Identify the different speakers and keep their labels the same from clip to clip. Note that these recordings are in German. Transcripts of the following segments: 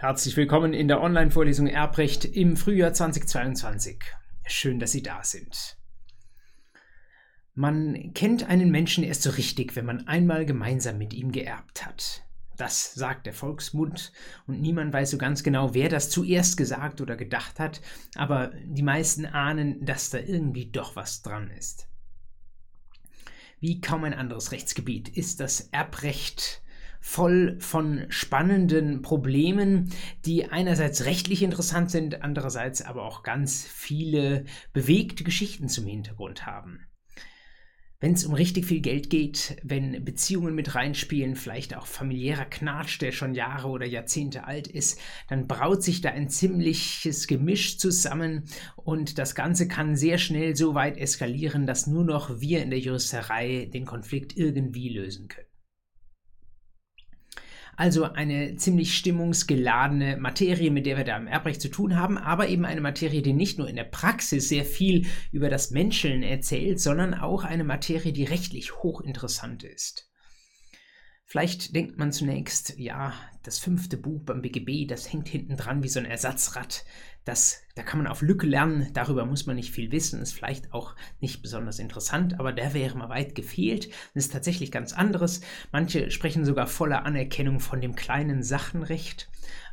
Speaker 1: Herzlich willkommen in der Online-Vorlesung Erbrecht im Frühjahr 2022. Schön, dass Sie da sind. Man kennt einen Menschen erst so richtig, wenn man einmal gemeinsam mit ihm geerbt hat. Das sagt der Volksmund und niemand weiß so ganz genau, wer das zuerst gesagt oder gedacht hat, aber die meisten ahnen, dass da irgendwie doch was dran ist. Wie kaum ein anderes Rechtsgebiet ist das Erbrecht voll von spannenden Problemen, die einerseits rechtlich interessant sind, andererseits aber auch ganz viele bewegte Geschichten zum Hintergrund haben. Wenn es um richtig viel Geld geht, wenn Beziehungen mit reinspielen, vielleicht auch familiärer Knatsch, der schon Jahre oder Jahrzehnte alt ist, dann braut sich da ein ziemliches Gemisch zusammen und das Ganze kann sehr schnell so weit eskalieren, dass nur noch wir in der Juristerei den Konflikt irgendwie lösen können. Also eine ziemlich stimmungsgeladene Materie, mit der wir da im Erbrecht zu tun haben, aber eben eine Materie, die nicht nur in der Praxis sehr viel über das Menscheln erzählt, sondern auch eine Materie, die rechtlich hochinteressant ist. Vielleicht denkt man zunächst, ja, das fünfte Buch beim BGB, das hängt hinten dran wie so ein Ersatzrad. Das, da kann man auf Lücke lernen, darüber muss man nicht viel wissen, ist vielleicht auch nicht besonders interessant, aber der wäre mal weit gefehlt. Das ist tatsächlich ganz anderes. Manche sprechen sogar voller Anerkennung von dem kleinen Sachenrecht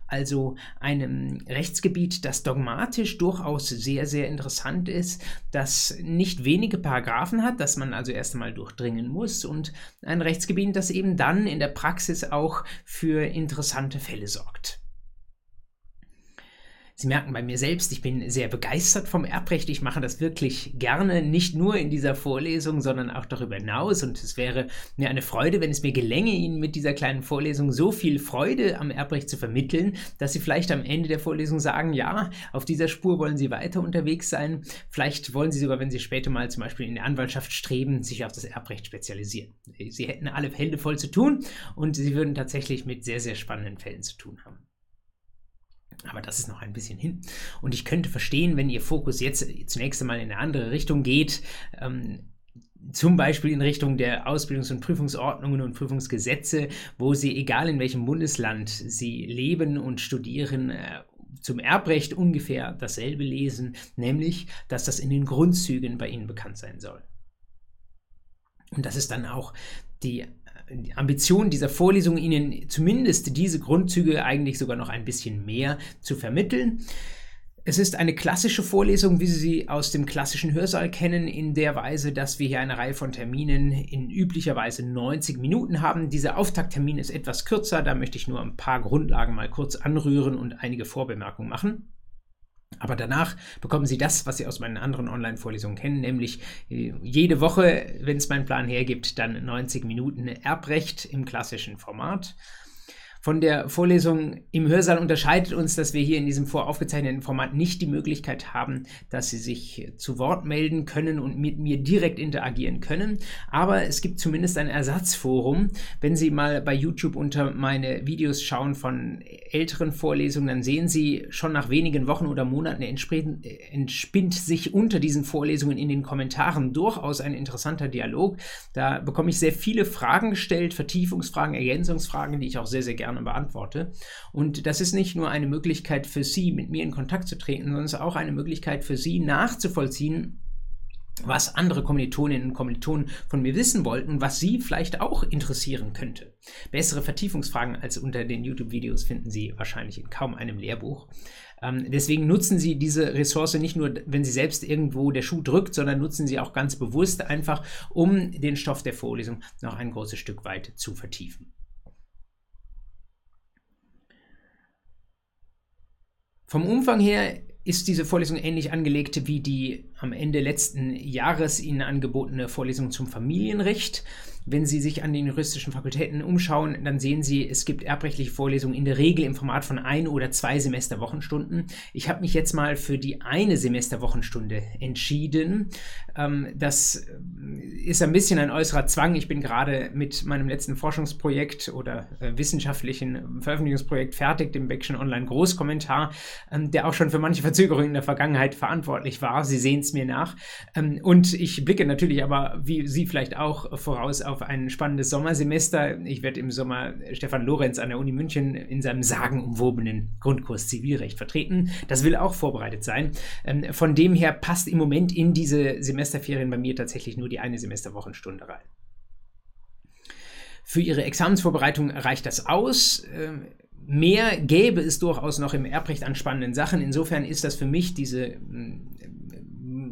Speaker 1: also einem Rechtsgebiet, das dogmatisch durchaus sehr, sehr interessant ist, das nicht wenige Paragraphen hat, das man also erst einmal durchdringen muss und ein Rechtsgebiet, das eben dann in der Praxis auch für interessante Fälle sorgt. Sie merken bei mir selbst, ich bin sehr begeistert vom Erbrecht. Ich mache das wirklich gerne, nicht nur in dieser Vorlesung, sondern auch darüber hinaus. Und es wäre mir eine Freude, wenn es mir gelänge, Ihnen mit dieser kleinen Vorlesung so viel Freude am Erbrecht zu vermitteln, dass Sie vielleicht am Ende der Vorlesung sagen, ja, auf dieser Spur wollen Sie weiter unterwegs sein. Vielleicht wollen Sie sogar, wenn Sie später mal zum Beispiel in der Anwaltschaft streben, sich auf das Erbrecht spezialisieren. Sie hätten alle Hände voll zu tun und Sie würden tatsächlich mit sehr, sehr spannenden Fällen zu tun haben. Aber das ist noch ein bisschen hin. Und ich könnte verstehen, wenn Ihr Fokus jetzt zunächst einmal in eine andere Richtung geht, ähm, zum Beispiel in Richtung der Ausbildungs- und Prüfungsordnungen und Prüfungsgesetze, wo Sie, egal in welchem Bundesland Sie leben und studieren, äh, zum Erbrecht ungefähr dasselbe lesen, nämlich, dass das in den Grundzügen bei Ihnen bekannt sein soll. Und das ist dann auch die Ambition dieser Vorlesung, Ihnen zumindest diese Grundzüge eigentlich sogar noch ein bisschen mehr zu vermitteln. Es ist eine klassische Vorlesung, wie Sie sie aus dem klassischen Hörsaal kennen, in der Weise, dass wir hier eine Reihe von Terminen in üblicherweise 90 Minuten haben. Dieser Auftakttermin ist etwas kürzer, da möchte ich nur ein paar Grundlagen mal kurz anrühren und einige Vorbemerkungen machen. Aber danach bekommen Sie das, was Sie aus meinen anderen Online-Vorlesungen kennen, nämlich äh, jede Woche, wenn es meinen Plan hergibt, dann 90 Minuten Erbrecht im klassischen Format. Von der Vorlesung im Hörsaal unterscheidet uns, dass wir hier in diesem voraufgezeichneten Format nicht die Möglichkeit haben, dass Sie sich zu Wort melden können und mit mir direkt interagieren können. Aber es gibt zumindest ein Ersatzforum. Wenn Sie mal bei YouTube unter meine Videos schauen von älteren Vorlesungen, dann sehen Sie schon nach wenigen Wochen oder Monaten entspinnt sich unter diesen Vorlesungen in den Kommentaren durchaus ein interessanter Dialog. Da bekomme ich sehr viele Fragen gestellt, Vertiefungsfragen, Ergänzungsfragen, die ich auch sehr, sehr gerne gerne beantworte. Und das ist nicht nur eine Möglichkeit für Sie, mit mir in Kontakt zu treten, sondern es ist auch eine Möglichkeit für Sie nachzuvollziehen, was andere Kommilitoninnen und Kommilitonen von mir wissen wollten, was Sie vielleicht auch interessieren könnte. Bessere Vertiefungsfragen als unter den YouTube-Videos finden Sie wahrscheinlich in kaum einem Lehrbuch. Ähm, deswegen nutzen Sie diese Ressource nicht nur, wenn Sie selbst irgendwo der Schuh drückt, sondern nutzen Sie auch ganz bewusst einfach, um den Stoff der Vorlesung noch ein großes Stück weit zu vertiefen. Vom Umfang her ist diese Vorlesung ähnlich angelegt wie die am Ende letzten Jahres Ihnen angebotene Vorlesung zum Familienrecht. Wenn Sie sich an den juristischen Fakultäten umschauen, dann sehen Sie, es gibt erbrechtliche Vorlesungen in der Regel im Format von ein oder zwei Semesterwochenstunden. Ich habe mich jetzt mal für die eine Semesterwochenstunde entschieden. Ähm, das ist ein bisschen ein äußerer Zwang. Ich bin gerade mit meinem letzten Forschungsprojekt oder äh, wissenschaftlichen Veröffentlichungsprojekt fertig, dem Beckschen Online Großkommentar, ähm, der auch schon für manche Verzögerungen in der Vergangenheit verantwortlich war. Sie sehen es mir nach. Ähm, und ich blicke natürlich aber, wie Sie vielleicht auch, voraus auf auf ein spannendes Sommersemester. Ich werde im Sommer Stefan Lorenz an der Uni München in seinem sagenumwobenen Grundkurs Zivilrecht vertreten. Das will auch vorbereitet sein. Ähm, von dem her passt im Moment in diese Semesterferien bei mir tatsächlich nur die eine Semesterwochenstunde rein. Für Ihre Examensvorbereitung reicht das aus. Ähm, mehr gäbe es durchaus noch im Erbrecht an spannenden Sachen. Insofern ist das für mich diese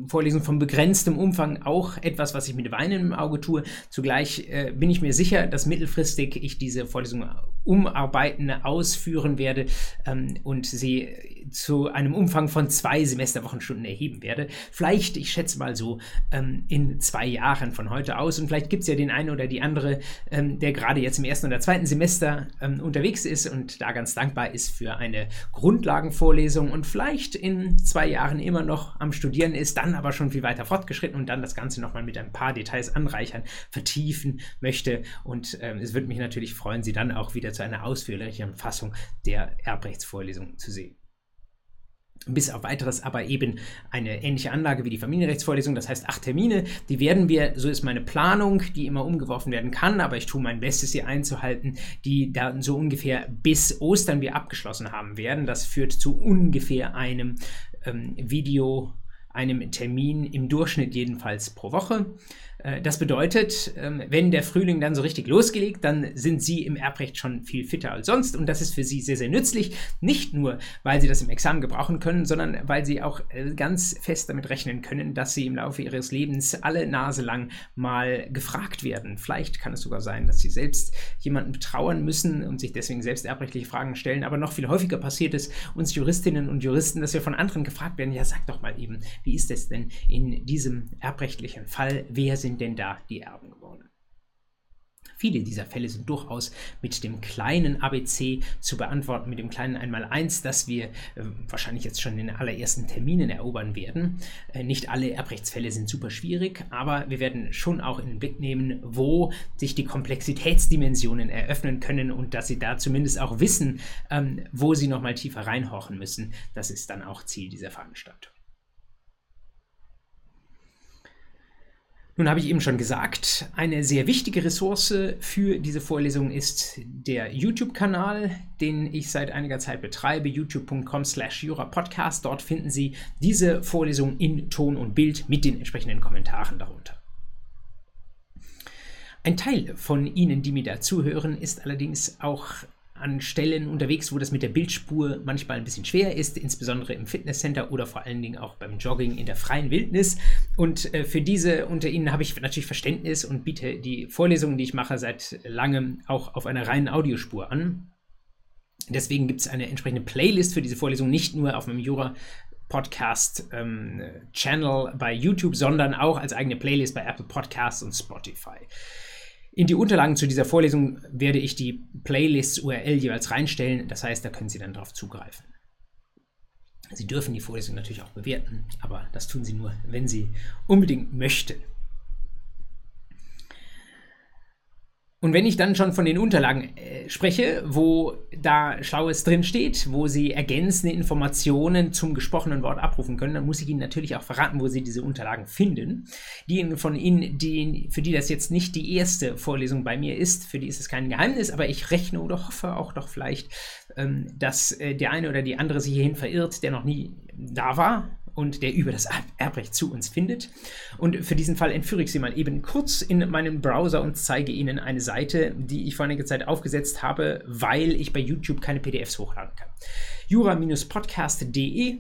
Speaker 1: Vorlesung von begrenztem Umfang auch etwas, was ich mit Weinen im Auge tue. Zugleich äh, bin ich mir sicher, dass mittelfristig ich diese Vorlesung umarbeiten, ausführen werde ähm, und sie zu einem Umfang von zwei Semesterwochenstunden erheben werde. Vielleicht, ich schätze mal so, ähm, in zwei Jahren von heute aus. Und vielleicht gibt es ja den einen oder die andere, ähm, der gerade jetzt im ersten oder zweiten Semester ähm, unterwegs ist und da ganz dankbar ist für eine Grundlagenvorlesung und vielleicht in zwei Jahren immer noch am Studieren ist, dann aber schon viel weiter fortgeschritten und dann das Ganze nochmal mit ein paar Details anreichern, vertiefen möchte. Und ähm, es würde mich natürlich freuen, Sie dann auch wieder zu einer ausführlicheren Fassung der Erbrechtsvorlesung zu sehen bis auf weiteres aber eben eine ähnliche Anlage wie die Familienrechtsvorlesung, das heißt acht Termine. Die werden wir, so ist meine Planung, die immer umgeworfen werden kann, aber ich tue mein Bestes, sie einzuhalten, die dann so ungefähr bis Ostern wir abgeschlossen haben werden. Das führt zu ungefähr einem ähm, Video einem Termin im Durchschnitt jedenfalls pro Woche. Äh, das bedeutet, ähm, wenn der Frühling dann so richtig losgelegt, dann sind Sie im Erbrecht schon viel fitter als sonst und das ist für Sie sehr, sehr nützlich. Nicht nur, weil Sie das im Examen gebrauchen können, sondern weil Sie auch äh, ganz fest damit rechnen können, dass Sie im Laufe Ihres Lebens alle Nase lang mal gefragt werden. Vielleicht kann es sogar sein, dass Sie selbst jemanden betrauern müssen und sich deswegen selbst erbrechtliche Fragen stellen, aber noch viel häufiger passiert es uns Juristinnen und Juristen, dass wir von anderen gefragt werden, ja sag doch mal eben, wie ist es denn in diesem erbrechtlichen Fall, wer sind sind denn da die Erben geworden? Viele dieser Fälle sind durchaus mit dem kleinen ABC zu beantworten, mit dem kleinen Einmaleins, das wir äh, wahrscheinlich jetzt schon in den allerersten Terminen erobern werden. Äh, nicht alle Erbrechtsfälle sind super schwierig, aber wir werden schon auch in den Blick nehmen, wo sich die Komplexitätsdimensionen eröffnen können und dass Sie da zumindest auch wissen, ähm, wo Sie nochmal tiefer reinhorchen müssen. Das ist dann auch Ziel dieser Veranstaltung. Nun habe ich eben schon gesagt, eine sehr wichtige Ressource für diese Vorlesung ist der YouTube-Kanal, den ich seit einiger Zeit betreibe, youtube.com slash jurapodcast. Dort finden Sie diese Vorlesung in Ton und Bild mit den entsprechenden Kommentaren darunter. Ein Teil von Ihnen, die mir da zuhören, ist allerdings auch an Stellen unterwegs, wo das mit der Bildspur manchmal ein bisschen schwer ist, insbesondere im Fitnesscenter oder vor allen Dingen auch beim Jogging in der freien Wildnis. Und äh, für diese unter Ihnen habe ich natürlich Verständnis und biete die Vorlesungen, die ich mache, seit langem auch auf einer reinen Audiospur an. Deswegen gibt es eine entsprechende Playlist für diese Vorlesung, nicht nur auf meinem Jura Podcast ähm, bei YouTube, sondern auch als eigene Playlist bei Apple Podcasts und Spotify. In die Unterlagen zu dieser Vorlesung werde ich die Playlists-URL jeweils reinstellen. Das heißt, da können Sie dann darauf zugreifen. Sie dürfen die Vorlesung natürlich auch bewerten, aber das tun Sie nur, wenn Sie unbedingt möchten. Und wenn ich dann schon von den Unterlagen äh, spreche, wo da Schlaues drin steht, wo Sie ergänzende Informationen zum gesprochenen Wort abrufen können, dann muss ich Ihnen natürlich auch verraten, wo Sie diese Unterlagen finden. Diejenigen von Ihnen, die, für die das jetzt nicht die erste Vorlesung bei mir ist, für die ist es kein Geheimnis, aber ich rechne oder hoffe auch doch vielleicht, ähm, dass äh, der eine oder die andere sich hierhin verirrt, der noch nie da war und der über das Erbrecht zu uns findet. Und für diesen Fall entführe ich Sie mal eben kurz in meinen Browser und zeige Ihnen eine Seite, die ich vor einiger Zeit aufgesetzt habe, weil ich bei YouTube keine PDFs hochladen kann. jura-podcast.de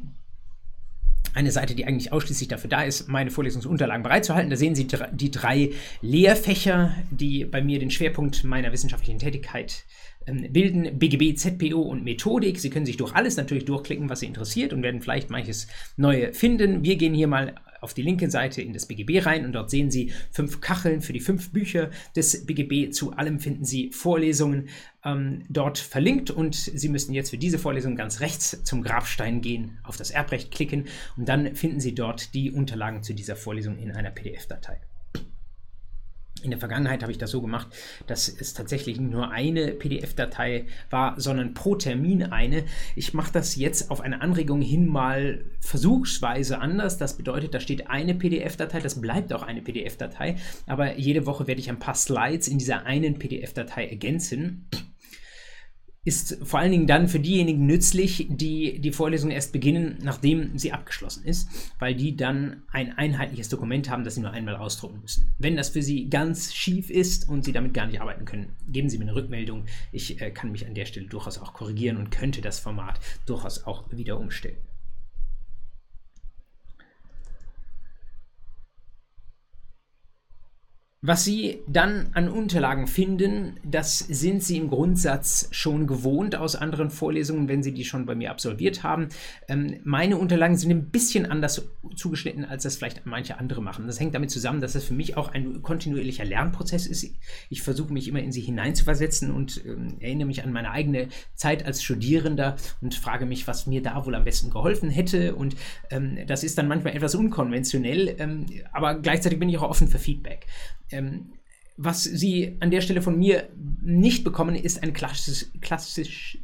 Speaker 1: eine Seite, die eigentlich ausschließlich dafür da ist, meine Vorlesungsunterlagen bereitzuhalten. Da sehen Sie die drei Lehrfächer, die bei mir den Schwerpunkt meiner wissenschaftlichen Tätigkeit bilden BGB, ZPO und Methodik. Sie können sich durch alles natürlich durchklicken, was Sie interessiert und werden vielleicht manches Neue finden. Wir gehen hier mal auf die linke Seite in das BGB rein und dort sehen Sie fünf Kacheln für die fünf Bücher des BGB. Zu allem finden Sie Vorlesungen ähm, dort verlinkt und Sie müssen jetzt für diese Vorlesung ganz rechts zum Grabstein gehen, auf das Erbrecht klicken und dann finden Sie dort die Unterlagen zu dieser Vorlesung in einer PDF-Datei. In der Vergangenheit habe ich das so gemacht, dass es tatsächlich nur eine PDF-Datei war, sondern pro Termin eine. Ich mache das jetzt auf eine Anregung hin mal versuchsweise anders. Das bedeutet, da steht eine PDF-Datei, das bleibt auch eine PDF-Datei, aber jede Woche werde ich ein paar Slides in dieser einen PDF-Datei ergänzen ist vor allen Dingen dann für diejenigen nützlich, die die Vorlesung erst beginnen, nachdem sie abgeschlossen ist, weil die dann ein einheitliches Dokument haben, das sie nur einmal ausdrucken müssen. Wenn das für sie ganz schief ist und sie damit gar nicht arbeiten können, geben Sie mir eine Rückmeldung. Ich äh, kann mich an der Stelle durchaus auch korrigieren und könnte das Format durchaus auch wieder umstellen. Was Sie dann an Unterlagen finden, das sind Sie im Grundsatz schon gewohnt aus anderen Vorlesungen, wenn Sie die schon bei mir absolviert haben. Ähm, meine Unterlagen sind ein bisschen anders zugeschnitten, als das vielleicht manche andere machen. Das hängt damit zusammen, dass es für mich auch ein kontinuierlicher Lernprozess ist. Ich versuche mich immer in sie hineinzuversetzen und ähm, erinnere mich an meine eigene Zeit als Studierender und frage mich, was mir da wohl am besten geholfen hätte. Und ähm, das ist dann manchmal etwas unkonventionell, ähm, aber gleichzeitig bin ich auch offen für Feedback. Ähm, was Sie an der Stelle von mir nicht bekommen, ist ein klassisches, klassisch,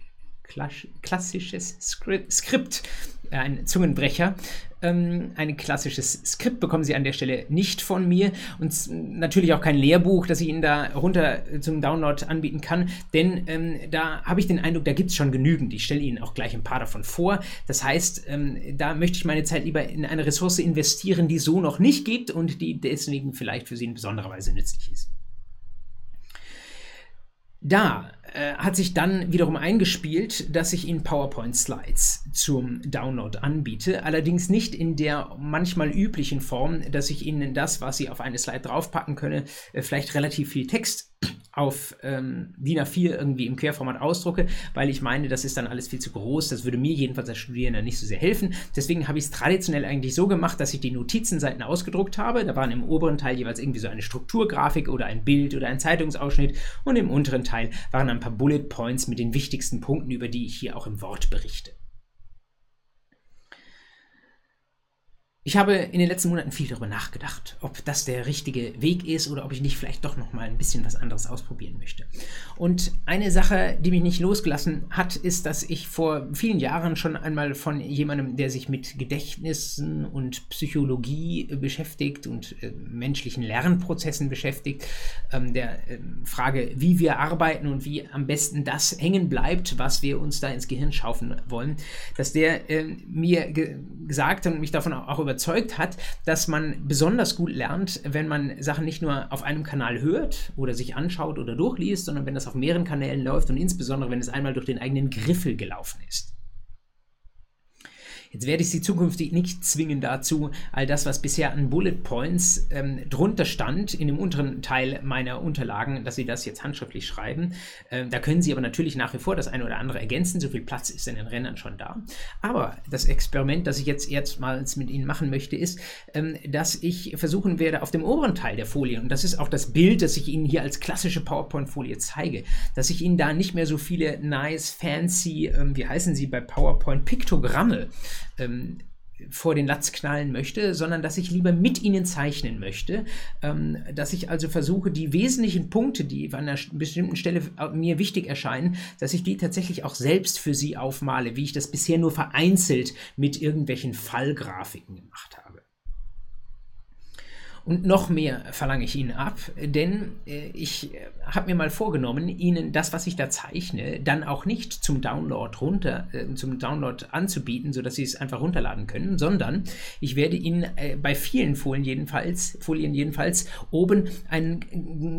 Speaker 1: klassisches Skript, äh, ein Zungenbrecher. Ähm, ein klassisches Skript bekommen Sie an der Stelle nicht von mir und natürlich auch kein Lehrbuch, das ich Ihnen da runter zum Download anbieten kann, denn ähm, da habe ich den Eindruck, da gibt es schon genügend. Ich stelle Ihnen auch gleich ein paar davon vor. Das heißt, ähm, da möchte ich meine Zeit lieber in eine Ressource investieren, die so noch nicht gibt und die deswegen vielleicht für Sie in besonderer Weise nützlich ist. Da äh, hat sich dann wiederum eingespielt, dass ich Ihnen PowerPoint-Slides zum Download anbiete. Allerdings nicht in der manchmal üblichen Form, dass ich Ihnen das, was Sie auf eine Slide draufpacken können, äh, vielleicht relativ viel Text auf ähm, DIN A4 irgendwie im Querformat ausdrucke, weil ich meine, das ist dann alles viel zu groß. Das würde mir jedenfalls als Studierender nicht so sehr helfen. Deswegen habe ich es traditionell eigentlich so gemacht, dass ich die Notizenseiten ausgedruckt habe. Da waren im oberen Teil jeweils irgendwie so eine Strukturgrafik oder ein Bild oder ein Zeitungsausschnitt und im unteren Teil waren ein paar Bullet Points mit den wichtigsten Punkten, über die ich hier auch im Wort berichte. Ich habe in den letzten Monaten viel darüber nachgedacht, ob das der richtige Weg ist oder ob ich nicht vielleicht doch noch mal ein bisschen was anderes ausprobieren möchte. Und eine Sache, die mich nicht losgelassen hat, ist, dass ich vor vielen Jahren schon einmal von jemandem, der sich mit Gedächtnissen und Psychologie beschäftigt und äh, menschlichen Lernprozessen beschäftigt, ähm, der äh, Frage, wie wir arbeiten und wie am besten das hängen bleibt, was wir uns da ins Gehirn schaufeln wollen, dass der äh, mir ge gesagt und mich davon auch überzeugt hat, dass man besonders gut lernt, wenn man Sachen nicht nur auf einem Kanal hört oder sich anschaut oder durchliest, sondern wenn das auf mehreren Kanälen läuft und insbesondere, wenn es einmal durch den eigenen Griffel gelaufen ist. Jetzt werde ich Sie zukünftig nicht zwingen dazu, all das, was bisher an Bullet Points ähm, drunter stand, in dem unteren Teil meiner Unterlagen, dass Sie das jetzt handschriftlich schreiben. Ähm, da können Sie aber natürlich nach wie vor das eine oder andere ergänzen. So viel Platz ist in den Rändern schon da. Aber das Experiment, das ich jetzt erstmals mit Ihnen machen möchte, ist, ähm, dass ich versuchen werde, auf dem oberen Teil der Folie, und das ist auch das Bild, das ich Ihnen hier als klassische PowerPoint-Folie zeige, dass ich Ihnen da nicht mehr so viele nice, fancy, ähm, wie heißen sie bei PowerPoint, Piktogramme ähm, vor den Latz knallen möchte, sondern dass ich lieber mit ihnen zeichnen möchte, ähm, dass ich also versuche, die wesentlichen Punkte, die an einer bestimmten Stelle mir wichtig erscheinen, dass ich die tatsächlich auch selbst für sie aufmale, wie ich das bisher nur vereinzelt mit irgendwelchen Fallgrafiken gemacht habe. Und noch mehr verlange ich Ihnen ab, denn äh, ich äh, habe mir mal vorgenommen, Ihnen das, was ich da zeichne, dann auch nicht zum Download runter, äh, zum Download anzubieten, sodass Sie es einfach runterladen können, sondern ich werde Ihnen bei vielen Folien jedenfalls, Folien jedenfalls oben ein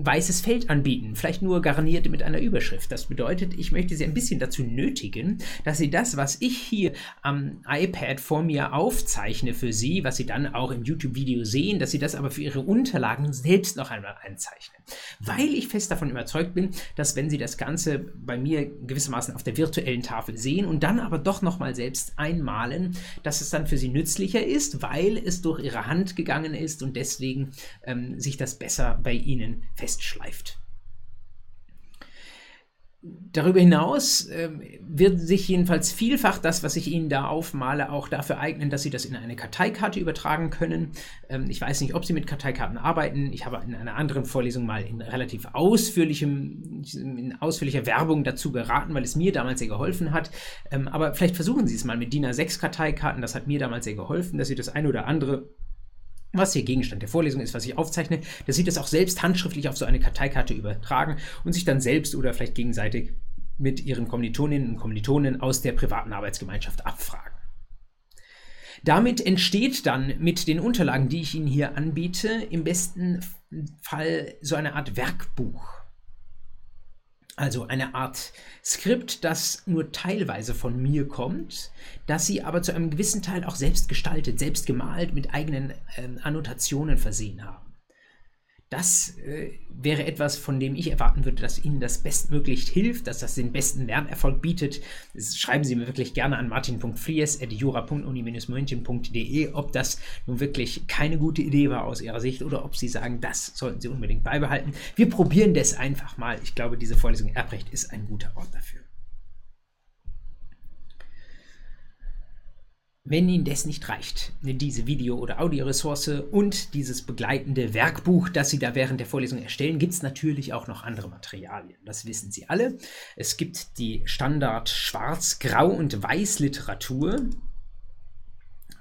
Speaker 1: weißes Feld anbieten, vielleicht nur garniert mit einer Überschrift. Das bedeutet, ich möchte Sie ein bisschen dazu nötigen, dass Sie das, was ich hier am iPad vor mir aufzeichne für Sie, was Sie dann auch im YouTube-Video sehen, dass Sie das aber für für Ihre Unterlagen selbst noch einmal einzeichnen. Weil ich fest davon überzeugt bin, dass wenn Sie das Ganze bei mir gewissermaßen auf der virtuellen Tafel sehen und dann aber doch nochmal selbst einmalen, dass es dann für Sie nützlicher ist, weil es durch Ihre Hand gegangen ist und deswegen ähm, sich das besser bei Ihnen festschleift. Darüber hinaus äh, wird sich jedenfalls vielfach das, was ich Ihnen da aufmale, auch dafür eignen, dass Sie das in eine Karteikarte übertragen können. Ähm, ich weiß nicht, ob Sie mit Karteikarten arbeiten. Ich habe in einer anderen Vorlesung mal in relativ ausführlichem, in ausführlicher Werbung dazu geraten, weil es mir damals sehr geholfen hat. Ähm, aber vielleicht versuchen Sie es mal mit DIN A6 Karteikarten. Das hat mir damals sehr geholfen, dass Sie das ein oder andere was hier Gegenstand der Vorlesung ist, was ich aufzeichne, dass Sie das auch selbst handschriftlich auf so eine Karteikarte übertragen und sich dann selbst oder vielleicht gegenseitig mit Ihren Kommilitoninnen und Kommilitonen aus der privaten Arbeitsgemeinschaft abfragen. Damit entsteht dann mit den Unterlagen, die ich Ihnen hier anbiete, im besten Fall so eine Art Werkbuch. Also eine Art Skript, das nur teilweise von mir kommt, das sie aber zu einem gewissen Teil auch selbst gestaltet, selbst gemalt, mit eigenen ähm, Annotationen versehen haben. Das äh, wäre etwas, von dem ich erwarten würde, dass Ihnen das bestmöglich hilft, dass das den besten Lernerfolg bietet. Das schreiben Sie mir wirklich gerne an martin.fries.jura.uni-münchen.de, ob das nun wirklich keine gute Idee war aus Ihrer Sicht oder ob Sie sagen, das sollten Sie unbedingt beibehalten. Wir probieren das einfach mal. Ich glaube, diese Vorlesung Erbrecht ist ein guter Ort dafür. Wenn Ihnen das nicht reicht, diese Video- oder Audioressource und dieses begleitende Werkbuch, das Sie da während der Vorlesung erstellen, gibt es natürlich auch noch andere Materialien. Das wissen Sie alle. Es gibt die Standard Schwarz-, Grau- und Weiß-Literatur.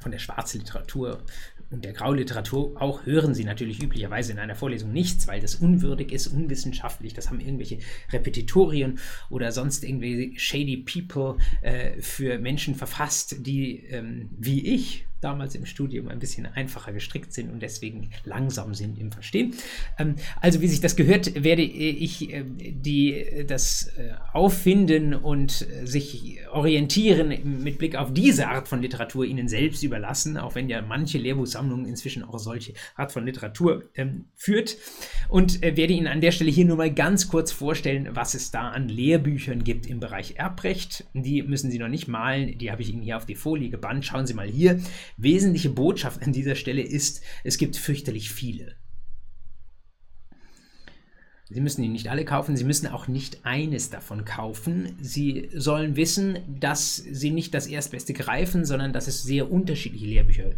Speaker 1: Von der Schwarzliteratur und der Grauliteratur auch hören Sie natürlich üblicherweise in einer Vorlesung nichts, weil das unwürdig ist, unwissenschaftlich. Das haben irgendwelche Repetitorien oder sonst irgendwelche shady People äh, für Menschen verfasst, die ähm, wie ich damals im Studium ein bisschen einfacher gestrickt sind und deswegen langsam sind im Verstehen. Ähm, also wie sich das gehört, werde ich äh, die, das äh, Auffinden und äh, sich orientieren mit Blick auf diese Art von Literatur Ihnen selbst überlassen, auch wenn ja manche Lehrbuchsammlungen inzwischen auch solche Art von Literatur ähm, führt. Und äh, werde Ihnen an der Stelle hier nur mal ganz kurz vorstellen, was es da an Lehrbüchern gibt im Bereich Erbrecht. Die müssen Sie noch nicht malen, die habe ich Ihnen hier auf die Folie gebannt. Schauen Sie mal hier. Wesentliche Botschaft an dieser Stelle ist, es gibt fürchterlich viele. Sie müssen ihn nicht alle kaufen, Sie müssen auch nicht eines davon kaufen. Sie sollen wissen, dass Sie nicht das Erstbeste greifen, sondern dass es sehr unterschiedliche Lehrbücher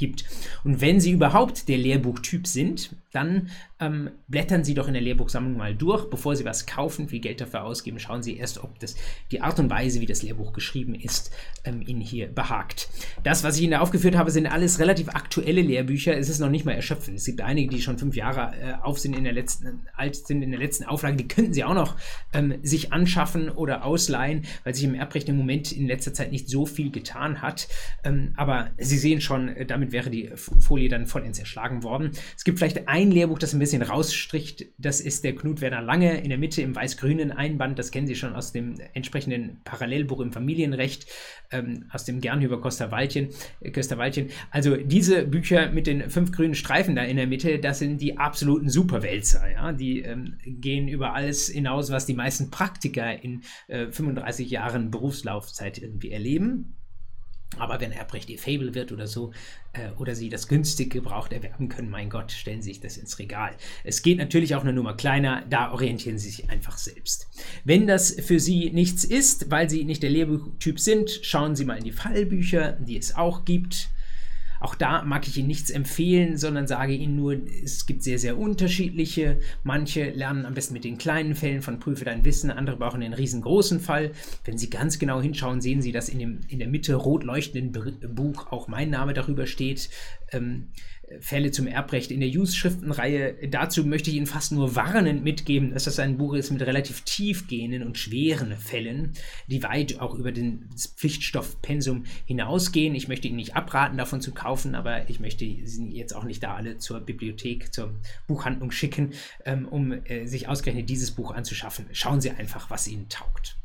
Speaker 1: gibt. Und wenn Sie überhaupt der Lehrbuchtyp sind, dann ähm, blättern Sie doch in der Lehrbuchsammlung mal durch, bevor Sie was kaufen, viel Geld dafür ausgeben. Schauen Sie erst, ob das die Art und Weise, wie das Lehrbuch geschrieben ist, ähm, Ihnen hier behagt. Das, was ich Ihnen aufgeführt habe, sind alles relativ aktuelle Lehrbücher. Es ist noch nicht mal erschöpfend. Es gibt einige, die schon fünf Jahre äh, auf sind in der letzten, alt sind in der letzten Auflage. Die könnten Sie auch noch ähm, sich anschaffen oder ausleihen, weil sich im Erbrecht im Moment in letzter Zeit nicht so viel getan hat. Ähm, aber Sie sehen schon, äh, wäre die Folie dann vollends erschlagen worden. Es gibt vielleicht ein Lehrbuch, das ein bisschen rausstricht. Das ist der Knut Werner Lange in der Mitte im weiß-grünen Einband. Das kennen Sie schon aus dem entsprechenden Parallelbuch im Familienrecht, ähm, aus dem Gernhüber Kösterwaldchen, äh, Kösterwaldchen. Also diese Bücher mit den fünf grünen Streifen da in der Mitte, das sind die absoluten Superwälzer. Ja? Die ähm, gehen über alles hinaus, was die meisten Praktiker in äh, 35 Jahren Berufslaufzeit irgendwie erleben. Aber wenn Erbrecht ihr Fable wird oder so, äh, oder sie das günstig gebraucht erwerben können, mein Gott, stellen Sie sich das ins Regal. Es geht natürlich auch eine Nummer kleiner, da orientieren Sie sich einfach selbst. Wenn das für Sie nichts ist, weil Sie nicht der Lehrbuchtyp sind, schauen Sie mal in die Fallbücher, die es auch gibt. Auch da mag ich Ihnen nichts empfehlen, sondern sage Ihnen nur, es gibt sehr, sehr unterschiedliche. Manche lernen am besten mit den kleinen Fällen von Prüfe dein Wissen, andere brauchen den riesengroßen Fall. Wenn Sie ganz genau hinschauen, sehen Sie, dass in, dem, in der Mitte rot leuchtenden Buch auch mein Name darüber steht. Ähm, Fälle zum Erbrecht in der Use-Schriftenreihe. Dazu möchte ich Ihnen fast nur warnend mitgeben, dass das ein Buch ist mit relativ tiefgehenden und schweren Fällen, die weit auch über den Pflichtstoffpensum hinausgehen. Ich möchte Ihnen nicht abraten, davon zu kaufen, aber ich möchte Sie jetzt auch nicht da alle zur Bibliothek, zur Buchhandlung schicken, ähm, um äh, sich ausgerechnet dieses Buch anzuschaffen. Schauen Sie einfach, was Ihnen taugt.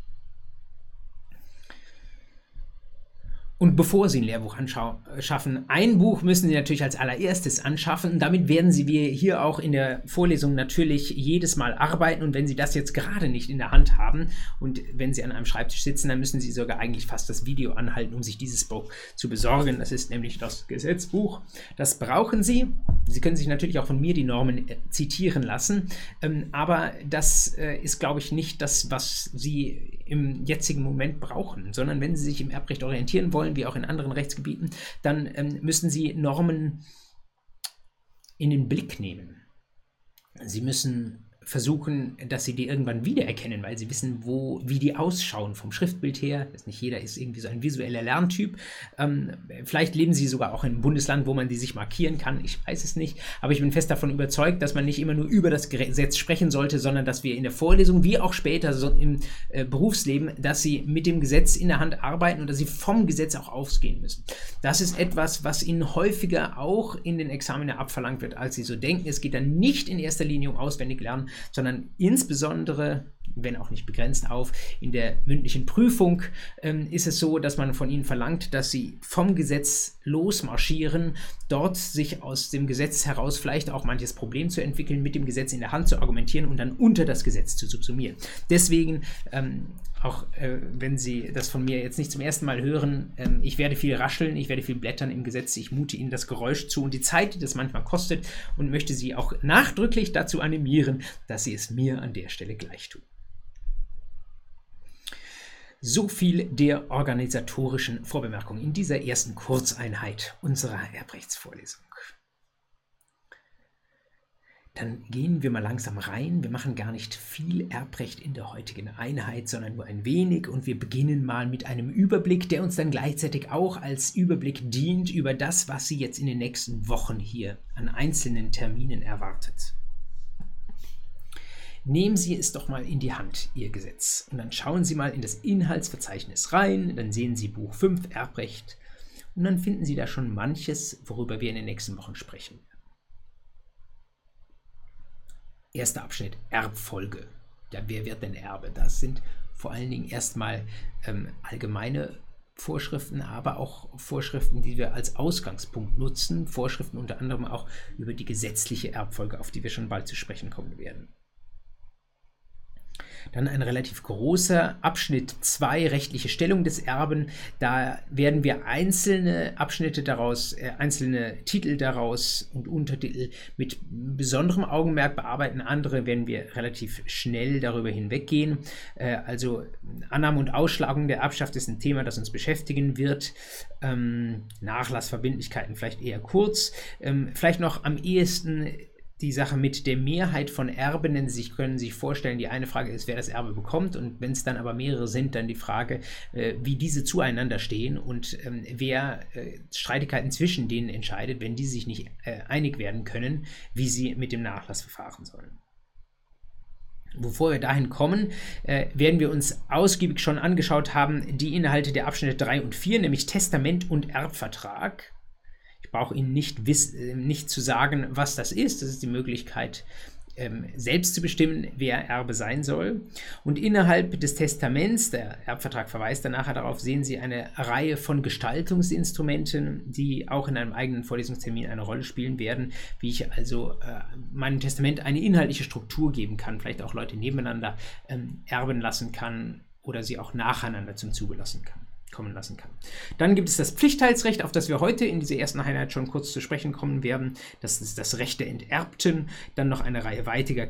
Speaker 1: Und bevor Sie ein Lehrbuch anschaffen, ein Buch müssen Sie natürlich als allererstes anschaffen. Damit werden Sie wir hier auch in der Vorlesung natürlich jedes Mal arbeiten. Und wenn Sie das jetzt gerade nicht in der Hand haben und wenn Sie an einem Schreibtisch sitzen, dann müssen Sie sogar eigentlich fast das Video anhalten, um sich dieses Buch zu besorgen. Das ist nämlich das Gesetzbuch. Das brauchen Sie. Sie können sich natürlich auch von mir die Normen äh, zitieren lassen. Ähm, aber das äh, ist, glaube ich, nicht das, was Sie im jetzigen Moment brauchen, sondern wenn Sie sich im Erbrecht orientieren wollen, wie auch in anderen Rechtsgebieten, dann ähm, müssen Sie Normen in den Blick nehmen. Sie müssen versuchen, dass sie die irgendwann wiedererkennen, weil sie wissen, wo, wie die ausschauen vom Schriftbild her. Das nicht jeder ist irgendwie so ein visueller Lerntyp. Ähm, vielleicht leben sie sogar auch in einem Bundesland, wo man die sich markieren kann. Ich weiß es nicht. Aber ich bin fest davon überzeugt, dass man nicht immer nur über das Gesetz sprechen sollte, sondern dass wir in der Vorlesung wie auch später so im äh, Berufsleben, dass sie mit dem Gesetz in der Hand arbeiten und dass sie vom Gesetz auch ausgehen müssen. Das ist etwas, was ihnen häufiger auch in den Examinen abverlangt wird, als sie so denken. Es geht dann nicht in erster Linie um auswendig lernen, sondern insbesondere, wenn auch nicht begrenzt auf, in der mündlichen Prüfung ähm, ist es so, dass man von ihnen verlangt, dass sie vom Gesetz losmarschieren, dort sich aus dem Gesetz heraus vielleicht auch manches Problem zu entwickeln, mit dem Gesetz in der Hand zu argumentieren und dann unter das Gesetz zu subsumieren. Deswegen ähm, auch äh, wenn Sie das von mir jetzt nicht zum ersten Mal hören, ähm, ich werde viel rascheln, ich werde viel blättern im Gesetz, ich mute Ihnen das Geräusch zu und die Zeit, die das manchmal kostet und möchte Sie auch nachdrücklich dazu animieren, dass Sie es mir an der Stelle gleich tun. So viel der organisatorischen Vorbemerkung in dieser ersten Kurzeinheit unserer Erbrechtsvorlesung. Dann gehen wir mal langsam rein. Wir machen gar nicht viel Erbrecht in der heutigen Einheit, sondern nur ein wenig und wir beginnen mal mit einem Überblick, der uns dann gleichzeitig auch als Überblick dient über das, was Sie jetzt in den nächsten Wochen hier an einzelnen Terminen erwartet. Nehmen Sie es doch mal in die Hand, Ihr Gesetz, und dann schauen Sie mal in das Inhaltsverzeichnis rein, dann sehen Sie Buch 5 Erbrecht und dann finden Sie da schon manches, worüber wir in den nächsten Wochen sprechen. Erster Abschnitt, Erbfolge. Ja, wer wird denn Erbe? Das sind vor allen Dingen erstmal ähm, allgemeine Vorschriften, aber auch Vorschriften, die wir als Ausgangspunkt nutzen. Vorschriften unter anderem auch über die gesetzliche Erbfolge, auf die wir schon bald zu sprechen kommen werden. Dann ein relativ großer Abschnitt 2, rechtliche Stellung des Erben. Da werden wir einzelne Abschnitte daraus, äh, einzelne Titel daraus und Untertitel mit besonderem Augenmerk bearbeiten. Andere werden wir relativ schnell darüber hinweggehen. Äh, also Annahme und Ausschlagung der Erbschaft ist ein Thema, das uns beschäftigen wird. Ähm, Nachlassverbindlichkeiten vielleicht eher kurz. Ähm, vielleicht noch am ehesten die Sache mit der Mehrheit von Erben, Sie können sich vorstellen, die eine Frage ist, wer das Erbe bekommt und wenn es dann aber mehrere sind, dann die Frage, äh, wie diese zueinander stehen und ähm, wer äh, Streitigkeiten zwischen denen entscheidet, wenn die sich nicht äh, einig werden können, wie sie mit dem Nachlass verfahren sollen. Bevor wir dahin kommen, äh, werden wir uns ausgiebig schon angeschaut haben, die Inhalte der Abschnitte 3 und 4, nämlich Testament und Erbvertrag brauche Ihnen nicht, äh, nicht zu sagen, was das ist. Das ist die Möglichkeit, ähm, selbst zu bestimmen, wer Erbe sein soll. Und innerhalb des Testaments, der Erbvertrag verweist dann nachher darauf, sehen Sie eine Reihe von Gestaltungsinstrumenten, die auch in einem eigenen Vorlesungstermin eine Rolle spielen werden, wie ich also äh, meinem Testament eine inhaltliche Struktur geben kann, vielleicht auch Leute nebeneinander ähm, erben lassen kann oder sie auch nacheinander zum Zuge lassen kann kommen lassen kann. Dann gibt es das Pflichtteilsrecht, auf das wir heute in dieser ersten Einheit schon kurz zu sprechen kommen werden. Das ist das Recht der Enterbten. Dann noch eine Reihe weitiger,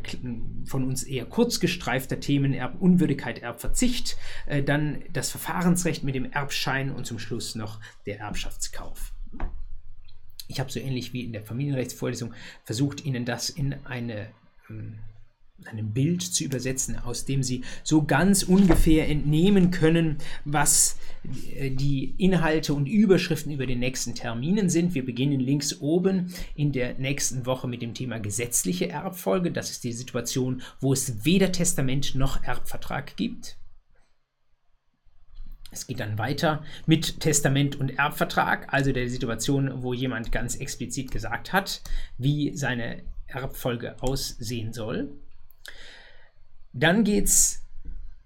Speaker 1: von uns eher kurz gestreifter Themen, Erbunwürdigkeit, Erbverzicht. Äh, dann das Verfahrensrecht mit dem Erbschein und zum Schluss noch der Erbschaftskauf. Ich habe so ähnlich wie in der Familienrechtsvorlesung versucht, Ihnen das in eine ähm, einem Bild zu übersetzen, aus dem Sie so ganz ungefähr entnehmen können, was äh, die Inhalte und Überschriften über den nächsten Terminen sind. Wir beginnen links oben in der nächsten Woche mit dem Thema gesetzliche Erbfolge. Das ist die Situation, wo es weder Testament noch Erbvertrag gibt. Es geht dann weiter mit Testament und Erbvertrag, also der Situation, wo jemand ganz explizit gesagt hat, wie seine Erbfolge aussehen soll. Dann geht es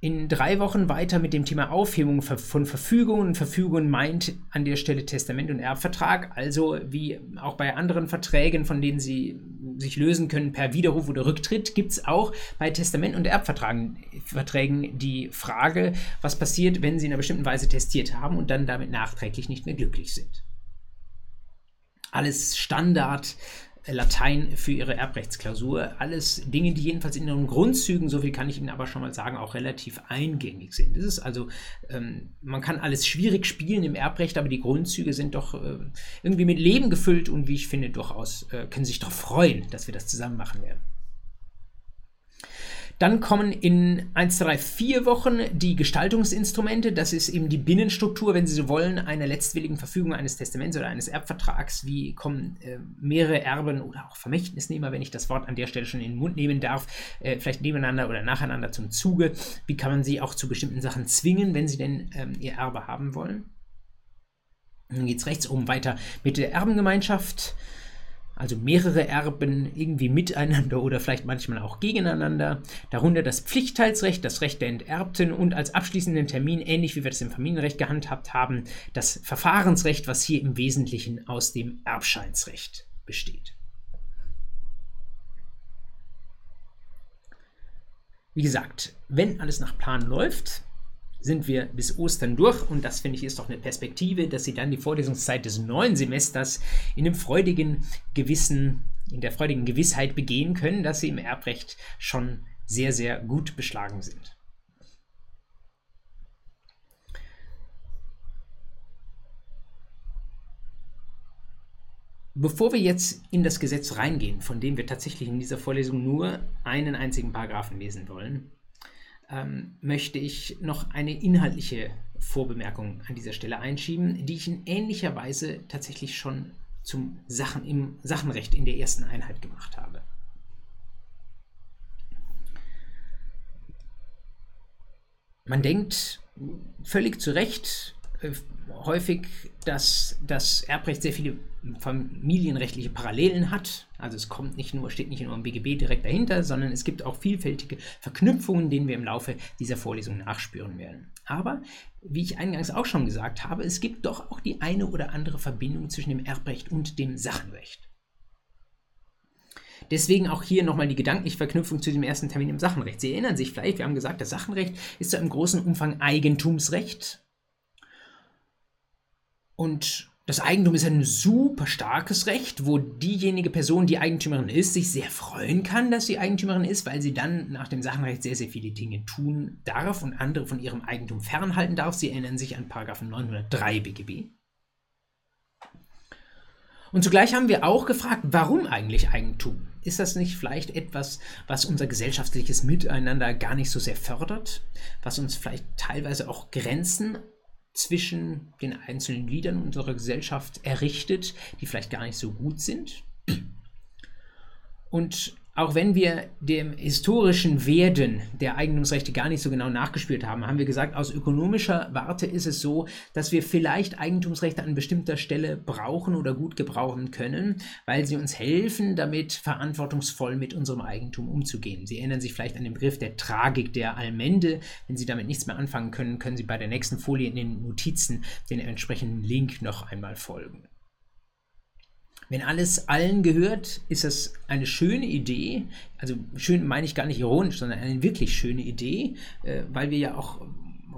Speaker 1: in drei Wochen weiter mit dem Thema Aufhebung von Verfügungen. Verfügungen meint an der Stelle Testament und Erbvertrag, also wie auch bei anderen Verträgen, von denen Sie sich lösen können per Widerruf oder Rücktritt, gibt es auch bei Testament und Erbverträgen die Frage, was passiert, wenn Sie in einer bestimmten Weise testiert haben und dann damit nachträglich nicht mehr glücklich sind. Alles Standard Latein für ihre Erbrechtsklausur. Alles Dinge, die jedenfalls in ihren Grundzügen, so viel kann ich Ihnen aber schon mal sagen, auch relativ eingängig sind. Das ist also, ähm, man kann alles schwierig spielen im Erbrecht, aber die Grundzüge sind doch äh, irgendwie mit Leben gefüllt und wie ich finde, durchaus äh, können sich darauf freuen, dass wir das zusammen machen werden. Dann kommen in 1, 3, 4 Wochen die Gestaltungsinstrumente. Das ist eben die Binnenstruktur, wenn Sie so wollen, einer letztwilligen Verfügung eines Testaments oder eines Erbvertrags. Wie kommen äh, mehrere Erben oder auch Vermächtnisnehmer, wenn ich das Wort an der Stelle schon in den Mund nehmen darf, äh, vielleicht nebeneinander oder nacheinander zum Zuge? Wie kann man sie auch zu bestimmten Sachen zwingen, wenn sie denn ähm, ihr Erbe haben wollen? Dann geht es rechts oben weiter mit der Erbengemeinschaft also mehrere Erben irgendwie miteinander oder vielleicht manchmal auch gegeneinander. Darunter das Pflichtteilsrecht, das Recht der Enterbten und als abschließenden Termin, ähnlich wie wir das im Familienrecht gehandhabt haben, das Verfahrensrecht, was hier im Wesentlichen aus dem Erbscheinsrecht besteht. Wie gesagt, wenn alles nach Plan läuft, sind wir bis Ostern durch und das finde ich ist doch eine Perspektive, dass Sie dann die Vorlesungszeit des neuen Semesters in dem freudigen Gewissen, in der freudigen Gewissheit begehen können, dass Sie im Erbrecht schon sehr, sehr gut beschlagen sind. Bevor wir jetzt in das Gesetz reingehen, von dem wir tatsächlich in dieser Vorlesung nur einen einzigen Paragraphen lesen wollen, ähm, möchte ich noch eine inhaltliche Vorbemerkung an dieser Stelle einschieben, die ich in ähnlicher Weise tatsächlich schon zum Sachen im Sachenrecht in der ersten Einheit gemacht habe. Man denkt völlig zu Recht häufig, dass das Erbrecht sehr viele familienrechtliche Parallelen hat. Also es kommt nicht nur, steht nicht nur im BGB direkt dahinter, sondern es gibt auch vielfältige Verknüpfungen, denen wir im Laufe dieser Vorlesung nachspüren werden. Aber wie ich eingangs auch schon gesagt habe, es gibt doch auch die eine oder andere Verbindung zwischen dem Erbrecht und dem Sachenrecht. Deswegen auch hier nochmal die gedankliche Verknüpfung zu dem ersten Termin im Sachenrecht. Sie erinnern sich vielleicht, wir haben gesagt, das Sachenrecht ist zu einem großen Umfang Eigentumsrecht. Und das Eigentum ist ein super starkes Recht, wo diejenige Person, die Eigentümerin ist, sich sehr freuen kann, dass sie Eigentümerin ist, weil sie dann nach dem Sachenrecht sehr, sehr viele Dinge tun darf und andere von ihrem Eigentum fernhalten darf. Sie erinnern sich an 903 BGB. Und zugleich haben wir auch gefragt, warum eigentlich Eigentum? Ist das nicht vielleicht etwas, was unser gesellschaftliches Miteinander gar nicht so sehr fördert, was uns vielleicht teilweise auch Grenzen zwischen den einzelnen Gliedern unserer Gesellschaft errichtet, die vielleicht gar nicht so gut sind. Und auch wenn wir dem historischen Werden der Eigentumsrechte gar nicht so genau nachgespürt haben, haben wir gesagt, aus ökonomischer Warte ist es so, dass wir vielleicht Eigentumsrechte an bestimmter Stelle brauchen oder gut gebrauchen können, weil sie uns helfen, damit verantwortungsvoll mit unserem Eigentum umzugehen. Sie erinnern sich vielleicht an den Begriff der Tragik der Allmende. Wenn Sie damit nichts mehr anfangen können, können Sie bei der nächsten Folie in den Notizen den entsprechenden Link noch einmal folgen. Wenn alles allen gehört, ist das eine schöne Idee. Also schön meine ich gar nicht ironisch, sondern eine wirklich schöne Idee, äh, weil wir ja auch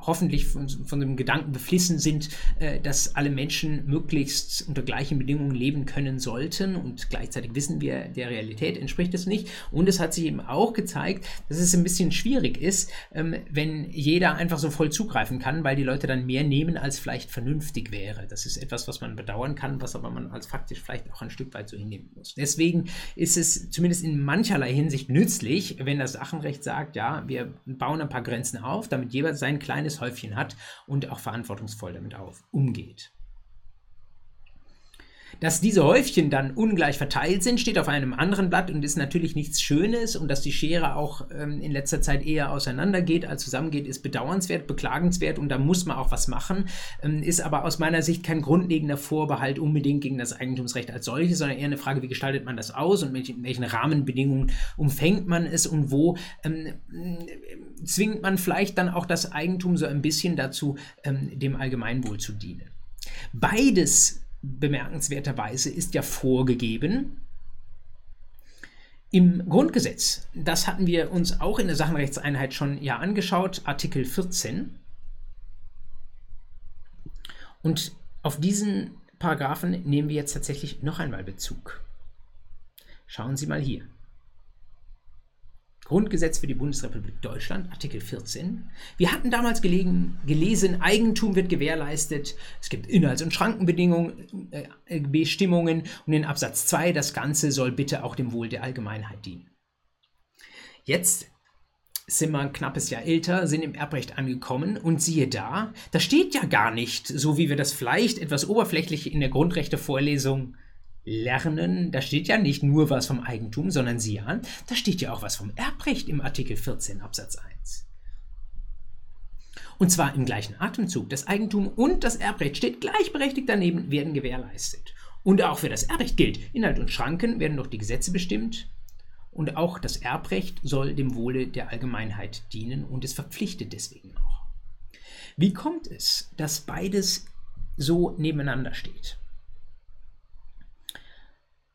Speaker 1: hoffentlich von, von dem Gedanken beflissen sind, äh, dass alle Menschen möglichst unter gleichen Bedingungen leben können sollten und gleichzeitig wissen wir, der Realität entspricht es nicht. Und es hat sich eben auch gezeigt, dass es ein bisschen schwierig ist, ähm, wenn jeder einfach so voll zugreifen kann, weil die Leute dann mehr nehmen, als vielleicht vernünftig wäre. Das ist etwas, was man bedauern kann, was aber man als faktisch vielleicht auch ein Stück weit so hinnehmen muss. Deswegen ist es zumindest in mancherlei Hinsicht nützlich, wenn das Sachenrecht sagt, ja, wir bauen ein paar Grenzen auf, damit jeder sein kleines kleines Häufchen hat und auch verantwortungsvoll damit auf, umgeht. Dass diese Häufchen dann ungleich verteilt sind, steht auf einem anderen Blatt und ist natürlich nichts Schönes und dass die Schere auch ähm, in letzter Zeit eher auseinandergeht als zusammengeht, ist bedauernswert, beklagenswert und da muss man auch was machen, ähm, ist aber aus meiner Sicht kein grundlegender Vorbehalt unbedingt gegen das Eigentumsrecht als solches, sondern eher eine Frage, wie gestaltet man das aus und mit welchen Rahmenbedingungen umfängt man es und wo ähm, zwingt man vielleicht dann auch das Eigentum so ein bisschen dazu, ähm, dem Allgemeinwohl zu dienen. Beides bemerkenswerterweise ist ja vorgegeben im Grundgesetz. Das hatten wir uns auch in der Sachenrechtseinheit schon ja angeschaut, Artikel 14. Und auf diesen Paragraphen nehmen wir jetzt tatsächlich noch einmal Bezug. Schauen Sie mal hier. Grundgesetz für die Bundesrepublik Deutschland, Artikel 14. Wir hatten damals gelegen, gelesen, Eigentum wird gewährleistet, es gibt Inhalts- und Schrankenbedingungen, äh, Bestimmungen und in Absatz 2, das Ganze soll bitte auch dem Wohl der Allgemeinheit dienen. Jetzt sind wir ein knappes Jahr älter, sind im Erbrecht angekommen und siehe da, da steht ja gar nicht, so wie wir das vielleicht etwas oberflächlich in der Grundrechtevorlesung lernen, da steht ja nicht nur was vom Eigentum, sondern sieh an, da steht ja auch was vom Erbrecht im Artikel 14 Absatz 1. Und zwar im gleichen Atemzug. Das Eigentum und das Erbrecht steht gleichberechtigt daneben, werden gewährleistet. Und auch für das Erbrecht gilt, Inhalt und Schranken werden durch die Gesetze bestimmt. Und auch das Erbrecht soll dem Wohle der Allgemeinheit dienen und es verpflichtet deswegen auch. Wie kommt es, dass beides so nebeneinander steht?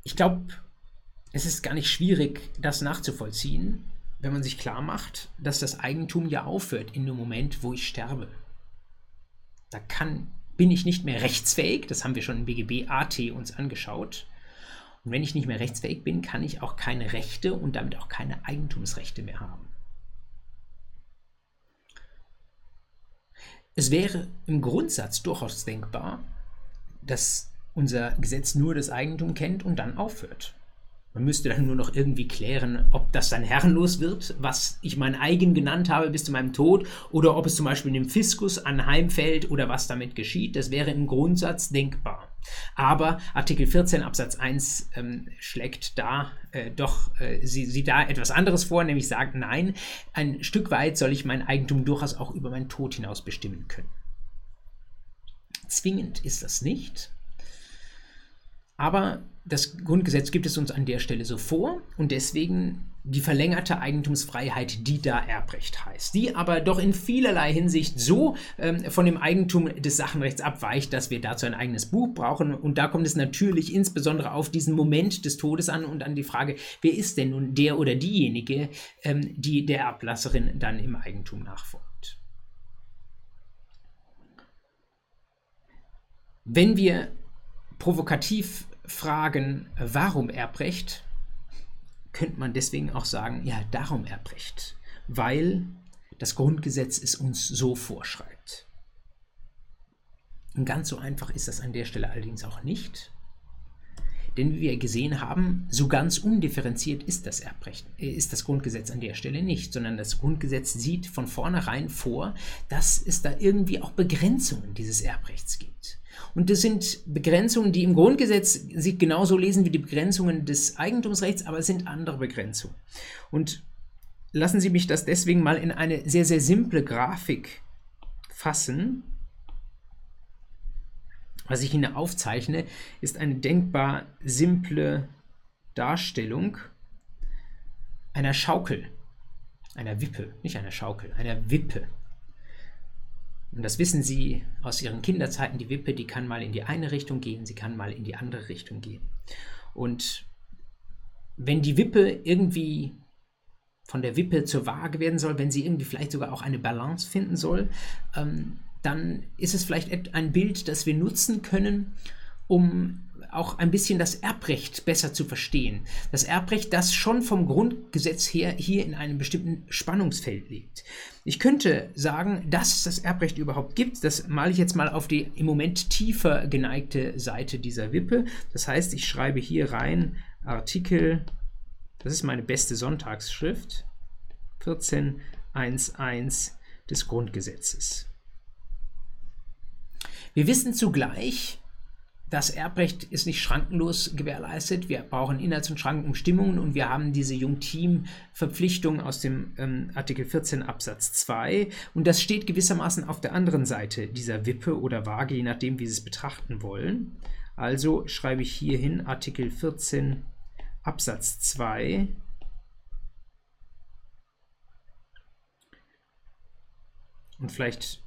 Speaker 1: Ich glaube, es ist gar nicht schwierig, das nachzuvollziehen, wenn man sich klar macht, dass das Eigentum ja aufhört in dem Moment, wo ich sterbe. Da kann, bin ich nicht mehr rechtsfähig, das haben wir schon im BGB AT uns angeschaut. Und wenn ich nicht mehr rechtsfähig bin, kann ich auch keine Rechte und damit auch keine Eigentumsrechte mehr haben. Es wäre im Grundsatz durchaus denkbar, dass unser Gesetz nur das Eigentum kennt und dann aufhört. Man müsste dann nur noch irgendwie klären, ob das dann herrenlos wird, was ich mein eigen genannt habe bis zu meinem Tod, oder ob es zum Beispiel dem Fiskus anheimfällt oder was damit geschieht. Das wäre im Grundsatz denkbar. Aber Artikel 14 Absatz 1 ähm, schlägt da äh, doch, äh, sie sieht da etwas anderes vor, nämlich sagt, nein, ein Stück weit soll ich mein Eigentum durchaus auch über meinen Tod hinaus bestimmen können. Zwingend ist das nicht. Aber das Grundgesetz gibt es uns an der Stelle so vor und deswegen die verlängerte Eigentumsfreiheit, die da Erbrecht heißt, die aber doch in vielerlei Hinsicht so ähm, von dem Eigentum des Sachenrechts abweicht, dass wir dazu ein eigenes Buch brauchen. Und da kommt es natürlich insbesondere auf diesen Moment des Todes an und an die Frage, wer ist denn nun der oder diejenige, ähm, die der Erblasserin dann im Eigentum nachfolgt. Wenn wir provokativ fragen, warum Erbrecht, könnte man deswegen auch sagen, ja, darum Erbrecht, weil das Grundgesetz es uns so vorschreibt. Und ganz so einfach ist das an der Stelle allerdings auch nicht. Denn wie wir gesehen haben, so ganz undifferenziert ist das Erbrecht, äh, ist das Grundgesetz an der Stelle nicht, sondern das Grundgesetz sieht von vornherein vor, dass es da irgendwie auch Begrenzungen dieses Erbrechts gibt. Und das sind Begrenzungen, die im Grundgesetz sich genauso lesen wie die Begrenzungen des Eigentumsrechts, aber es sind andere Begrenzungen. Und lassen Sie mich das deswegen mal in eine sehr, sehr simple Grafik fassen. Was ich Ihnen aufzeichne, ist eine denkbar simple Darstellung einer Schaukel, einer Wippe, nicht einer Schaukel, einer Wippe. Und das wissen Sie aus Ihren Kinderzeiten, die Wippe, die kann mal in die eine Richtung gehen, sie kann mal in die andere Richtung gehen. Und wenn die Wippe irgendwie von der Wippe zur Waage werden soll, wenn sie irgendwie vielleicht sogar auch eine Balance finden soll, ähm, dann ist es vielleicht ein Bild, das wir nutzen können, um auch ein bisschen das Erbrecht besser zu verstehen. Das Erbrecht, das schon vom Grundgesetz her hier in einem bestimmten Spannungsfeld liegt. Ich könnte sagen, dass es das Erbrecht überhaupt gibt. Das male ich jetzt mal auf die im Moment tiefer geneigte Seite dieser Wippe. Das heißt, ich schreibe hier rein Artikel, das ist meine beste Sonntagsschrift, 14.1.1 des Grundgesetzes. Wir wissen zugleich, das Erbrecht ist nicht schrankenlos gewährleistet. Wir brauchen Inhalts- und Schrankenbestimmungen und wir haben diese Jungteam-Verpflichtung aus dem ähm, Artikel 14 Absatz 2. Und das steht gewissermaßen auf der anderen Seite dieser Wippe oder Waage, je nachdem, wie Sie es betrachten wollen. Also schreibe ich hier hin Artikel 14 Absatz 2. Und vielleicht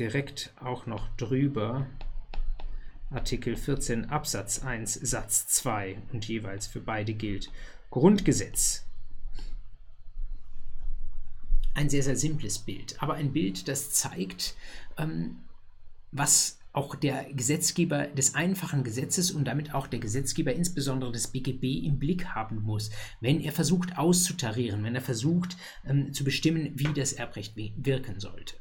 Speaker 1: direkt auch noch drüber Artikel 14 Absatz 1 Satz 2 und jeweils für beide gilt Grundgesetz. Ein sehr, sehr simples Bild, aber ein Bild, das zeigt, ähm, was auch der Gesetzgeber des einfachen Gesetzes und damit auch der Gesetzgeber insbesondere des BGB im Blick haben muss, wenn er versucht auszutarieren, wenn er versucht ähm, zu bestimmen, wie das Erbrecht wirken sollte.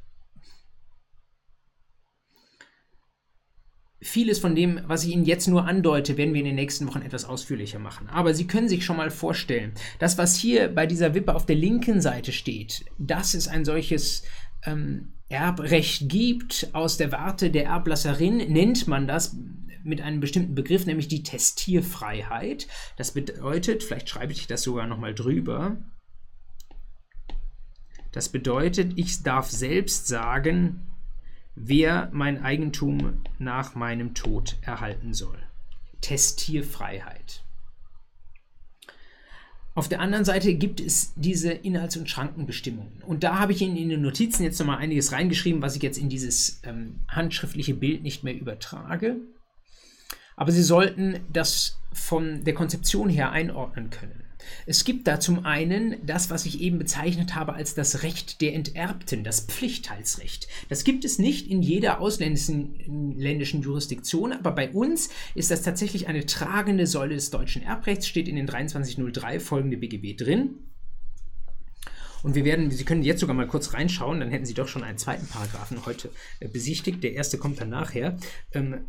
Speaker 1: Vieles von dem, was ich Ihnen jetzt nur andeute, werden wir in den nächsten Wochen etwas ausführlicher machen. Aber Sie können sich schon mal vorstellen, das, was hier bei dieser Wippe auf der linken Seite steht, dass es ein solches ähm, Erbrecht gibt aus der Warte der Erblasserin, nennt man das mit einem bestimmten Begriff, nämlich die Testierfreiheit. Das bedeutet, vielleicht schreibe ich das sogar nochmal drüber, das bedeutet, ich darf selbst sagen, wer mein Eigentum nach meinem Tod erhalten soll. Testierfreiheit. Auf der anderen Seite gibt es diese Inhalts- und Schrankenbestimmungen. Und da habe ich Ihnen in den Notizen jetzt nochmal einiges reingeschrieben, was ich jetzt in dieses ähm, handschriftliche Bild nicht mehr übertrage. Aber Sie sollten das von der Konzeption her einordnen können. Es gibt da zum einen das, was ich eben bezeichnet habe als das Recht der Enterbten, das Pflichtteilsrecht. Das gibt es nicht in jeder ausländischen ländischen Jurisdiktion, aber bei uns ist das tatsächlich eine tragende Säule des deutschen Erbrechts, steht in den 2303 folgende BGB drin. Und wir werden, Sie können jetzt sogar mal kurz reinschauen, dann hätten Sie doch schon einen zweiten Paragraphen heute äh, besichtigt. Der erste kommt dann nachher. Ähm,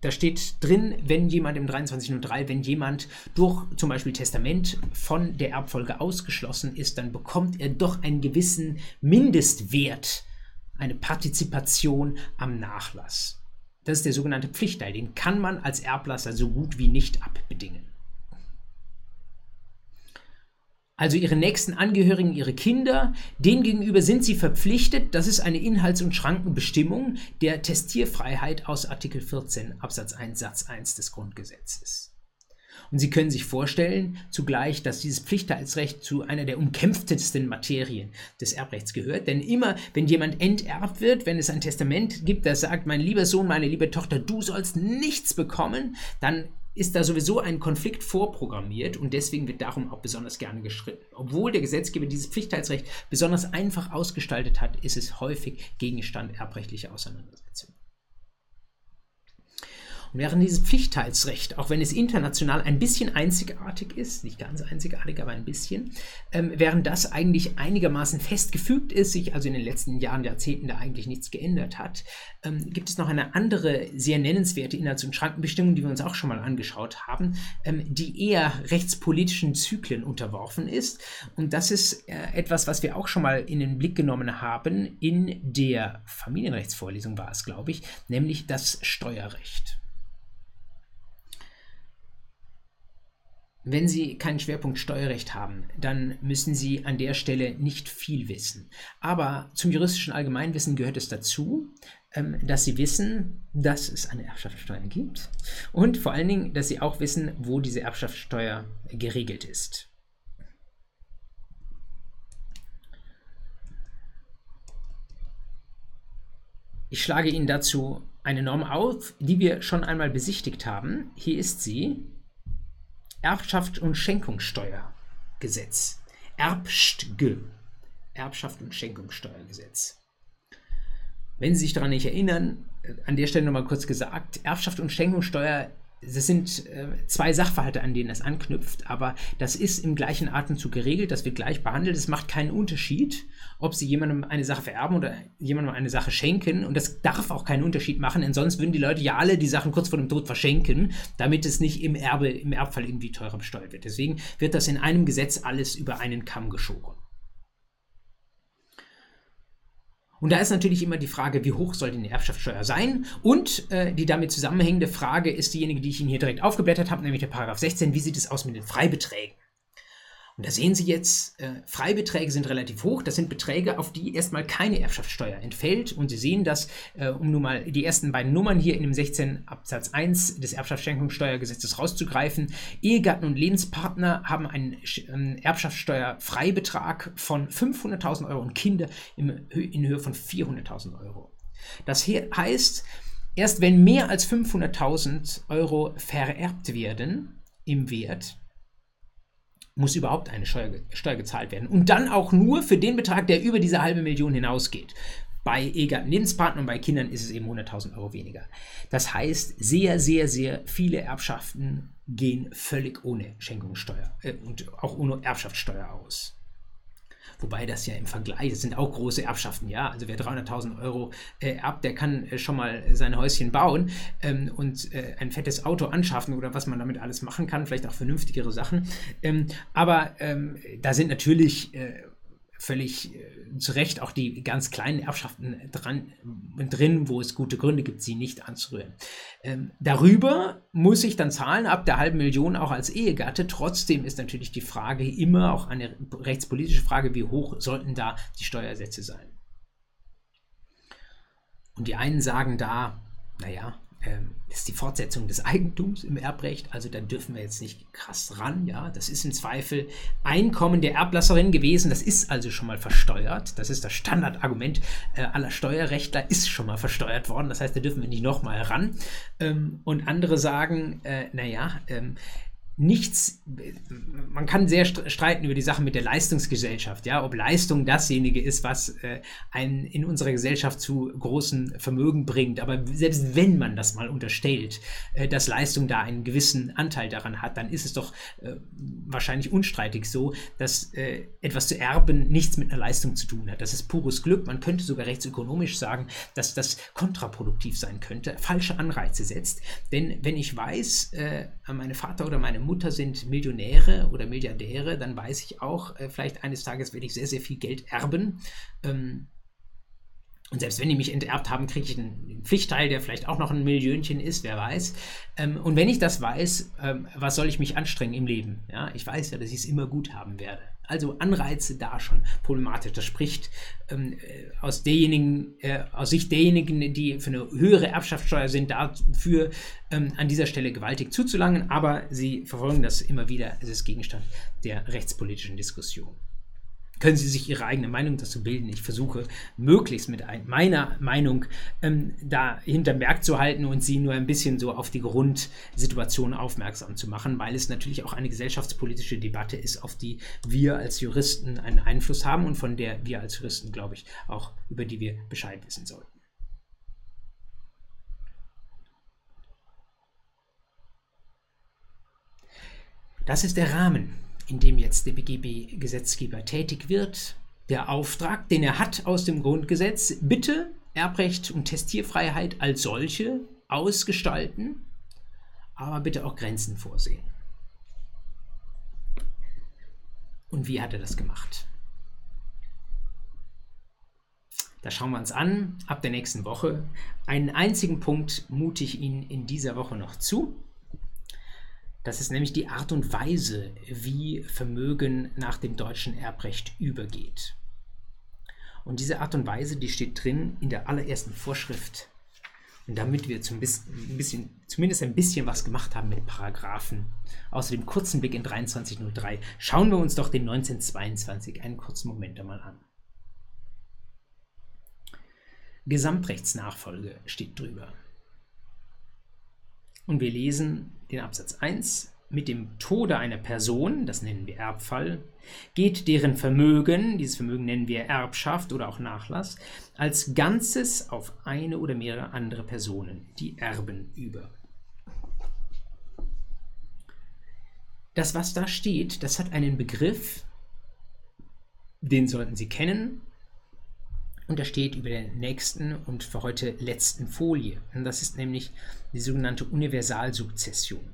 Speaker 1: da steht drin, wenn jemand im 2303, wenn jemand durch zum Beispiel Testament von der Erbfolge ausgeschlossen ist, dann bekommt er doch einen gewissen Mindestwert, eine Partizipation am Nachlass. Das ist der sogenannte Pflichtteil. Den kann man als Erblasser so gut wie nicht abbedingen. Also ihre nächsten Angehörigen, ihre Kinder, denen gegenüber sind sie verpflichtet, das ist eine Inhalts- und Schrankenbestimmung der Testierfreiheit aus Artikel 14 Absatz 1 Satz 1 des Grundgesetzes. Und Sie können sich vorstellen zugleich, dass dieses Pflichtteilsrecht zu einer der umkämpftesten Materien des Erbrechts gehört. Denn immer, wenn jemand enterbt wird, wenn es ein Testament gibt, das sagt, mein lieber Sohn, meine liebe Tochter, du sollst nichts bekommen, dann ist da sowieso ein Konflikt vorprogrammiert und deswegen wird darum auch besonders gerne geschritten. Obwohl der Gesetzgeber dieses Pflichtteilsrecht besonders einfach ausgestaltet hat, ist es häufig Gegenstand erbrechtlicher Auseinandersetzungen. Während dieses Pflichtteilsrecht, auch wenn es international ein bisschen einzigartig ist, nicht ganz einzigartig, aber ein bisschen, ähm, während das eigentlich einigermaßen festgefügt ist, sich also in den letzten Jahren, Jahrzehnten da eigentlich nichts geändert hat, ähm, gibt es noch eine andere sehr nennenswerte Inhalts- und Schrankenbestimmung, die wir uns auch schon mal angeschaut haben, ähm, die eher rechtspolitischen Zyklen unterworfen ist. Und das ist äh, etwas, was wir auch schon mal in den Blick genommen haben in der Familienrechtsvorlesung war es, glaube ich, nämlich das Steuerrecht. Wenn Sie keinen Schwerpunkt Steuerrecht haben, dann müssen Sie an der Stelle nicht viel wissen. Aber zum juristischen Allgemeinwissen gehört es dazu, ähm, dass Sie wissen, dass es eine Erbschaftssteuer gibt und vor allen Dingen, dass Sie auch wissen, wo diese Erbschaftssteuer geregelt ist. Ich schlage Ihnen dazu eine Norm auf, die wir schon einmal besichtigt haben. Hier ist sie. Erbschaft und Schenkungssteuergesetz. Erbstge. Erbschaft und Schenkungssteuergesetz. Wenn Sie sich daran nicht erinnern, äh, an der Stelle nochmal kurz gesagt, Erbschaft und Schenkungssteuer das sind äh, zwei Sachverhalte, an denen das anknüpft, aber das ist im gleichen Atemzug geregelt, das wird gleich behandelt. Es macht keinen Unterschied, ob Sie jemandem eine Sache vererben oder jemandem eine Sache schenken. Und das darf auch keinen Unterschied machen, denn sonst würden die Leute ja alle die Sachen kurz vor dem Tod verschenken, damit es nicht im Erbe, im Erbfall irgendwie teurer besteuert wird. Deswegen wird das in einem Gesetz alles über einen Kamm geschoren. Und da ist natürlich immer die Frage, wie hoch soll denn die Erbschaftssteuer sein? Und äh, die damit zusammenhängende Frage ist diejenige, die ich Ihnen hier direkt aufgeblättert habe, nämlich der Paragraph 16. Wie sieht es aus mit den Freibeträgen? Und da sehen Sie jetzt, äh, Freibeträge sind relativ hoch. Das sind Beträge, auf die erstmal keine Erbschaftssteuer entfällt. Und Sie sehen dass, äh, um nun mal die ersten beiden Nummern hier in dem 16 Absatz 1 des Erbschaftsschenkungssteuergesetzes rauszugreifen. Ehegatten und Lebenspartner haben einen äh, Erbschaftssteuerfreibetrag von 500.000 Euro und Kinder im, in Höhe von 400.000 Euro. Das heißt, erst wenn mehr als 500.000 Euro vererbt werden im Wert, muss überhaupt eine Steuer, Steuer gezahlt werden. Und dann auch nur für den Betrag, der über diese halbe Million hinausgeht. Bei Ehegatten Lebenspartnern und bei Kindern ist es eben 100.000 Euro weniger. Das heißt, sehr, sehr, sehr viele Erbschaften gehen völlig ohne Schenkungssteuer äh, und auch ohne Erbschaftssteuer aus. Wobei das ja im Vergleich, das sind auch große Erbschaften, ja. Also wer 300.000 Euro äh, erbt, der kann äh, schon mal sein Häuschen bauen ähm, und äh, ein fettes Auto anschaffen oder was man damit alles machen kann, vielleicht auch vernünftigere Sachen. Ähm, aber ähm, da sind natürlich äh, völlig äh, zu Recht auch die ganz kleinen Erbschaften dran, drin, wo es gute Gründe gibt, sie nicht anzurühren. Ähm, darüber muss ich dann zahlen, ab der halben Million auch als Ehegatte. Trotzdem ist natürlich die Frage immer auch eine rechtspolitische Frage, wie hoch sollten da die Steuersätze sein. Und die einen sagen da, naja, ähm, ist die Fortsetzung des Eigentums im Erbrecht. Also da dürfen wir jetzt nicht krass ran. Ja, das ist im Zweifel Einkommen der Erblasserin gewesen. Das ist also schon mal versteuert. Das ist das Standardargument äh, aller Steuerrechtler. Ist schon mal versteuert worden. Das heißt, da dürfen wir nicht nochmal ran. Ähm, und andere sagen, äh, naja, ähm, nichts, man kann sehr streiten über die Sache mit der Leistungsgesellschaft, ja, ob Leistung dasjenige ist, was äh, einen in unserer Gesellschaft zu großen Vermögen bringt. Aber selbst wenn man das mal unterstellt, äh, dass Leistung da einen gewissen Anteil daran hat, dann ist es doch äh, wahrscheinlich unstreitig so, dass äh, etwas zu erben nichts mit einer Leistung zu tun hat. Das ist pures Glück. Man könnte sogar rechtsökonomisch sagen, dass das kontraproduktiv sein könnte, falsche Anreize setzt. Denn wenn ich weiß, äh, meine Vater oder meine Mutter Mutter sind Millionäre oder Milliardäre, dann weiß ich auch, äh, vielleicht eines Tages werde ich sehr, sehr viel Geld erben. Ähm, und selbst wenn die mich enterbt haben, kriege ich einen Pflichtteil, der vielleicht auch noch ein Millionchen ist, wer weiß. Ähm, und wenn ich das weiß, ähm, was soll ich mich anstrengen im Leben? Ja, ich weiß ja, dass ich es immer gut haben werde. Also Anreize da schon problematisch. Das spricht ähm, äh, aus, derjenigen, äh, aus Sicht derjenigen, die für eine höhere Erbschaftssteuer sind, dafür ähm, an dieser Stelle gewaltig zuzulangen, aber sie verfolgen das immer wieder. Es ist Gegenstand der rechtspolitischen Diskussion können Sie sich Ihre eigene Meinung dazu bilden. Ich versuche möglichst mit meiner Meinung ähm, da hinterm Berg zu halten und Sie nur ein bisschen so auf die Grundsituation aufmerksam zu machen, weil es natürlich auch eine gesellschaftspolitische Debatte ist, auf die wir als Juristen einen Einfluss haben und von der wir als Juristen, glaube ich, auch über die wir Bescheid wissen sollten. Das ist der Rahmen in dem jetzt der BGB-Gesetzgeber tätig wird, der Auftrag, den er hat aus dem Grundgesetz, bitte Erbrecht und Testierfreiheit als solche ausgestalten, aber bitte auch Grenzen vorsehen. Und wie hat er das gemacht? Da schauen wir uns an, ab der nächsten Woche. Einen einzigen Punkt mute ich Ihnen in dieser Woche noch zu. Das ist nämlich die Art und Weise, wie Vermögen nach dem deutschen Erbrecht übergeht. Und diese Art und Weise, die steht drin in der allerersten Vorschrift. Und damit wir zum ein bisschen, zumindest ein bisschen was gemacht haben mit Paragraphen, außer dem kurzen Blick in 2303, schauen wir uns doch den 1922 einen kurzen Moment einmal an. Gesamtrechtsnachfolge steht drüber. Und wir lesen den Absatz 1. Mit dem Tode einer Person, das nennen wir Erbfall, geht deren Vermögen, dieses Vermögen nennen wir Erbschaft oder auch Nachlass, als Ganzes auf eine oder mehrere andere Personen, die Erben, über. Das, was da steht, das hat einen Begriff, den sollten Sie kennen, und er steht über der nächsten und für heute letzten Folie. Und das ist nämlich die sogenannte Universalsukzession.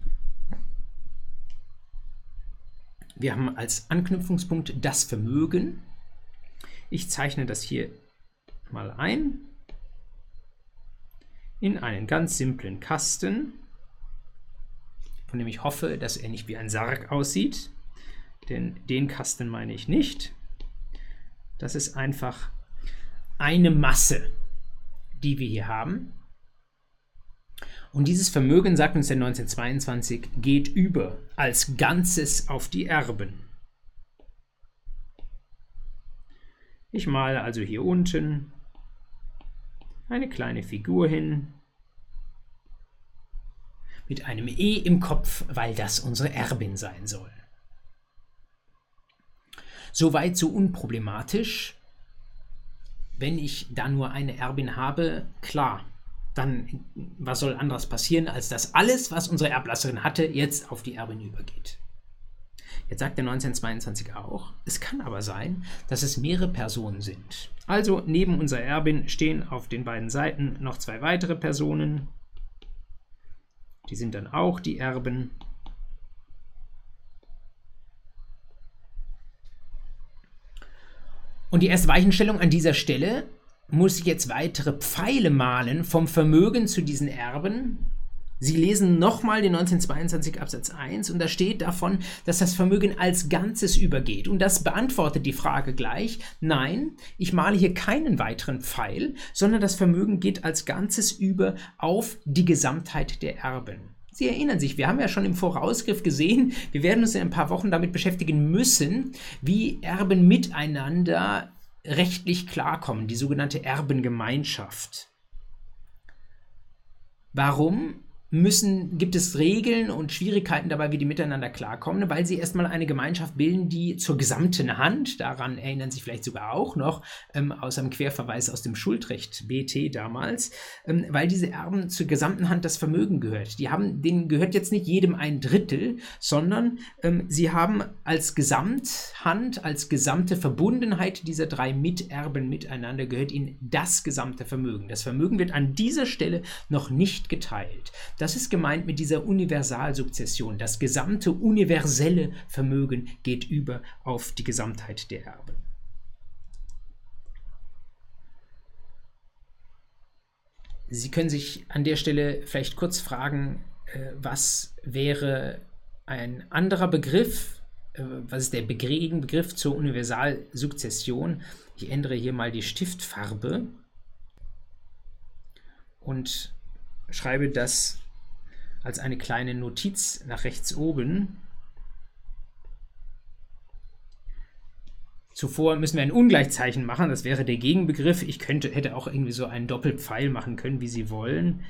Speaker 1: Wir haben als Anknüpfungspunkt das Vermögen. Ich zeichne das hier mal ein in einen ganz simplen Kasten, von dem ich hoffe, dass er nicht wie ein Sarg aussieht, denn den Kasten meine ich nicht. Das ist einfach eine Masse, die wir hier haben. Und dieses Vermögen, sagt uns der 1922, geht über als Ganzes auf die Erben. Ich male also hier unten eine kleine Figur hin mit einem E im Kopf, weil das unsere Erbin sein soll. Soweit so unproblematisch. Wenn ich da nur eine Erbin habe, klar, dann was soll anderes passieren, als dass alles, was unsere Erblasserin hatte, jetzt auf die Erbin übergeht. Jetzt sagt der 1922 auch, es kann aber sein, dass es mehrere Personen sind. Also neben unserer Erbin stehen auf den beiden Seiten noch zwei weitere Personen. Die sind dann auch die Erben. Und die erste Weichenstellung an dieser Stelle muss ich jetzt weitere Pfeile malen vom Vermögen zu diesen Erben Sie lesen nochmal den 1922 Absatz 1 und da steht davon, dass das Vermögen als Ganzes übergeht. Und das beantwortet die Frage gleich. Nein, ich male hier keinen weiteren Pfeil, sondern das Vermögen geht als Ganzes über auf die Gesamtheit der Erben. Sie erinnern sich, wir haben ja schon im Vorausgriff gesehen, wir werden uns in ein paar Wochen damit beschäftigen müssen, wie Erben miteinander rechtlich klarkommen, die sogenannte Erbengemeinschaft. Warum? Müssen, gibt es Regeln und Schwierigkeiten dabei, wie die miteinander klarkommen, weil sie erstmal eine Gemeinschaft bilden, die zur gesamten Hand, daran erinnern sich vielleicht sogar auch noch, ähm, aus einem Querverweis aus dem Schuldrecht BT damals, ähm, weil diese Erben zur gesamten Hand das Vermögen gehört. Die haben, denen gehört jetzt nicht jedem ein Drittel, sondern ähm, sie haben als Gesamthand, als gesamte Verbundenheit dieser drei Miterben miteinander gehört ihnen das gesamte Vermögen. Das Vermögen wird an dieser Stelle noch nicht geteilt. Das ist gemeint mit dieser Universalsukzession. Das gesamte universelle Vermögen geht über auf die Gesamtheit der Erben. Sie können sich an der Stelle vielleicht kurz fragen, äh, was wäre ein anderer Begriff, äh, was ist der Begriff zur Universalsukzession? Ich ändere hier mal die Stiftfarbe und schreibe das als eine kleine Notiz nach rechts oben. Zuvor müssen wir ein Ungleichzeichen machen, das wäre der Gegenbegriff. Ich könnte, hätte auch irgendwie so einen Doppelpfeil machen können, wie Sie wollen.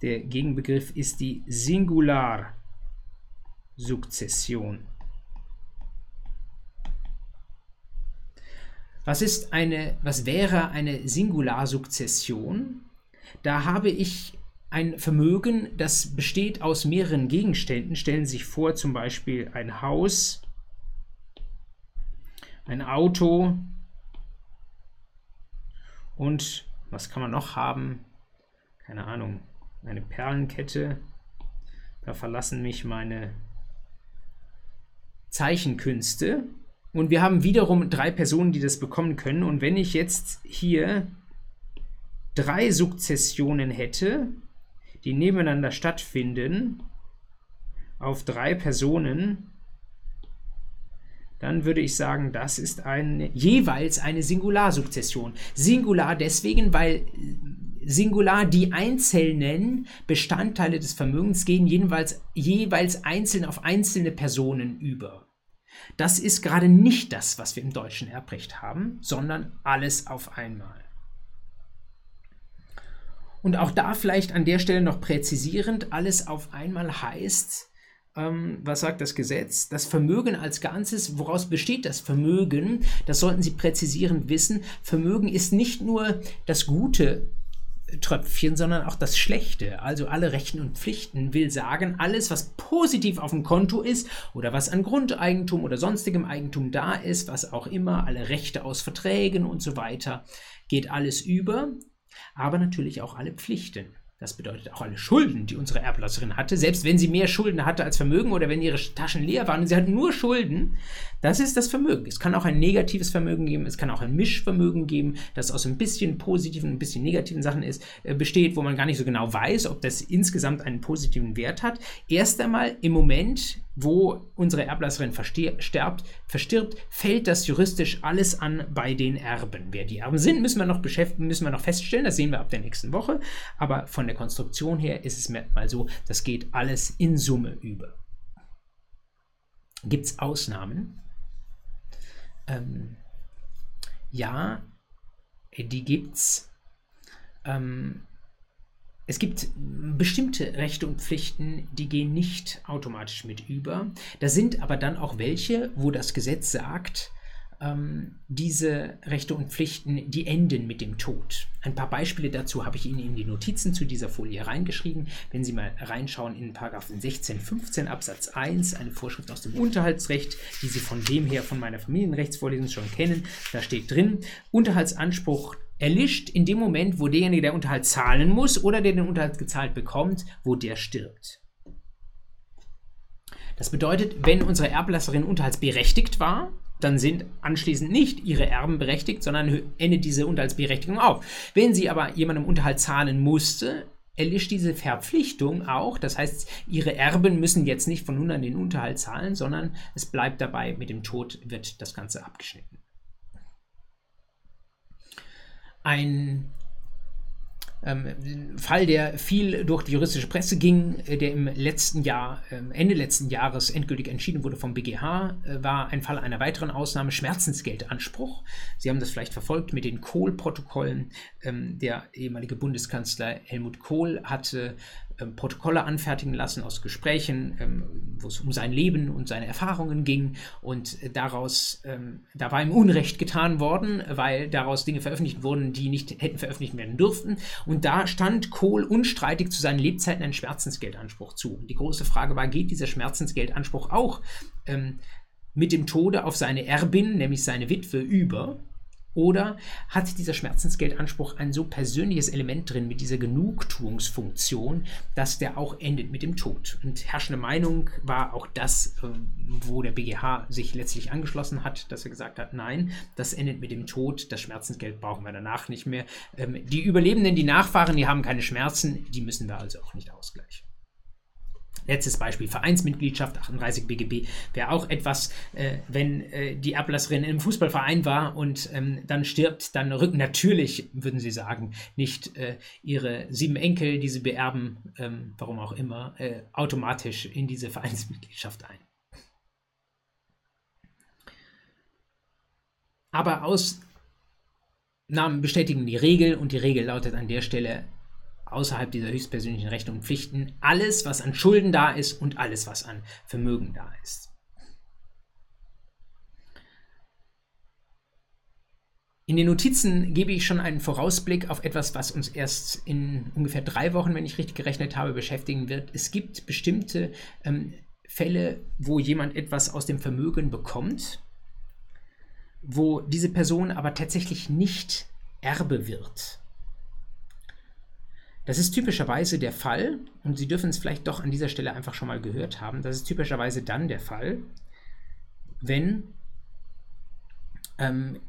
Speaker 1: Der Gegenbegriff ist die Singularsukzession. Was ist eine, was wäre eine Singularsukzession? Da habe ich ein Vermögen, das besteht aus mehreren Gegenständen. Stellen Sie sich vor, zum Beispiel ein Haus, ein Auto und was kann man noch haben? Keine Ahnung, eine Perlenkette. Da verlassen mich meine Zeichenkünste. Und wir haben wiederum drei Personen, die das bekommen können. Und wenn ich jetzt hier drei Sukzessionen hätte, die nebeneinander stattfinden, auf drei Personen, dann würde ich sagen, das ist eine, jeweils eine Singularsukzession. Singular deswegen, weil Singular die einzelnen Bestandteile des Vermögens gehen jeweils, jeweils einzeln auf einzelne Personen über. Das ist gerade nicht das, was wir im deutschen Erbrecht haben, sondern alles auf einmal. Und auch da vielleicht an der Stelle noch präzisierend, alles auf einmal heißt, ähm, was sagt das Gesetz? Das Vermögen als Ganzes, woraus besteht das Vermögen? Das sollten Sie präzisierend wissen. Vermögen ist nicht nur das Gute Tröpfchen, sondern auch das Schlechte, also alle Rechten und Pflichten, will sagen, alles, was positiv auf dem Konto ist oder was an Grundeigentum oder sonstigem Eigentum da ist, was auch immer, alle Rechte aus Verträgen und so weiter, geht alles über aber natürlich auch alle Pflichten. Das bedeutet auch alle Schulden, die unsere Erblasserin hatte, selbst wenn sie mehr Schulden hatte als Vermögen oder wenn ihre Taschen leer waren und sie hat nur Schulden, das ist das Vermögen. Es kann auch ein negatives Vermögen geben, es kann auch ein Mischvermögen geben, das aus ein bisschen positiven, ein bisschen negativen Sachen ist, äh, besteht, wo man gar nicht so genau weiß, ob das insgesamt einen positiven Wert hat. Erst einmal im Moment wo unsere Erblasserin verstirbt, verstirbt, fällt das juristisch alles an bei den Erben. Wer die Erben sind, müssen wir noch beschäftigen, müssen wir noch feststellen, das sehen wir ab der nächsten Woche. Aber von der Konstruktion her ist es mal so, das geht alles in Summe über. Gibt es Ausnahmen? Ähm, ja, die gibt's. Ähm, es gibt bestimmte Rechte und Pflichten, die gehen nicht automatisch mit über. Da sind aber dann auch welche, wo das Gesetz sagt, ähm, diese Rechte und Pflichten, die enden mit dem Tod. Ein paar Beispiele dazu habe ich Ihnen in die Notizen zu dieser Folie reingeschrieben. Wenn Sie mal reinschauen in Paragraphen 16, 15 Absatz 1, eine Vorschrift aus dem Unterhaltsrecht, die Sie von dem her von meiner Familienrechtsvorlesung schon kennen, da steht drin, Unterhaltsanspruch erlischt in dem Moment, wo derjenige, der Unterhalt zahlen muss oder der den Unterhalt gezahlt bekommt, wo der stirbt. Das bedeutet, wenn unsere Erblasserin unterhaltsberechtigt war, dann sind anschließend nicht ihre Erben berechtigt, sondern endet diese Unterhaltsberechtigung auf. Wenn sie aber jemandem Unterhalt zahlen musste, erlischt diese Verpflichtung auch. Das heißt, ihre Erben müssen jetzt nicht von nun an den Unterhalt zahlen, sondern es bleibt dabei, mit dem Tod wird das Ganze abgeschnitten ein ähm, Fall, der viel durch die juristische Presse ging, äh, der im letzten Jahr, ähm, Ende letzten Jahres endgültig entschieden wurde vom BGH, äh, war ein Fall einer weiteren Ausnahme Schmerzensgeldanspruch. Sie haben das vielleicht verfolgt mit den Kohl-Protokollen. Ähm, der ehemalige Bundeskanzler Helmut Kohl hatte ähm, Protokolle anfertigen lassen aus Gesprächen, ähm, wo es um sein Leben und seine Erfahrungen ging. Und daraus, ähm, da war ihm Unrecht getan worden, weil daraus Dinge veröffentlicht wurden, die nicht hätten veröffentlicht werden dürften. Und da stand Kohl unstreitig zu seinen Lebzeiten ein Schmerzensgeldanspruch zu. Und die große Frage war, geht dieser Schmerzensgeldanspruch auch ähm, mit dem Tode auf seine Erbin, nämlich seine Witwe, über? Oder hat dieser Schmerzensgeldanspruch ein so persönliches Element drin mit dieser Genugtuungsfunktion, dass der auch endet mit dem Tod? Und herrschende Meinung war auch das, ähm, wo der BGH sich letztlich angeschlossen hat, dass er gesagt hat, nein, das endet mit dem Tod, das Schmerzensgeld brauchen wir danach nicht mehr. Ähm, die Überlebenden, die Nachfahren, die haben keine Schmerzen, die müssen wir also auch nicht ausgleichen. Letztes Beispiel, Vereinsmitgliedschaft, 38 BGB, wäre auch etwas, äh, wenn äh, die Ablasserin im Fußballverein war und ähm, dann stirbt, dann rücken natürlich, würden Sie sagen, nicht äh, ihre sieben Enkel, die sie beerben, ähm, warum auch immer, äh, automatisch in diese Vereinsmitgliedschaft ein. Aber Ausnahmen bestätigen die Regel und die Regel lautet an der Stelle, außerhalb dieser höchstpersönlichen Rechte und Pflichten alles, was an Schulden da ist und alles, was an Vermögen da ist. In den Notizen gebe ich schon einen Vorausblick auf etwas, was uns erst in ungefähr drei Wochen, wenn ich richtig gerechnet habe, beschäftigen wird. Es gibt bestimmte ähm, Fälle, wo jemand etwas aus dem Vermögen bekommt, wo diese Person aber tatsächlich nicht Erbe wird. Das ist typischerweise der Fall, und Sie dürfen es vielleicht doch an dieser Stelle einfach schon mal gehört haben, das ist typischerweise dann der Fall, wenn ähm,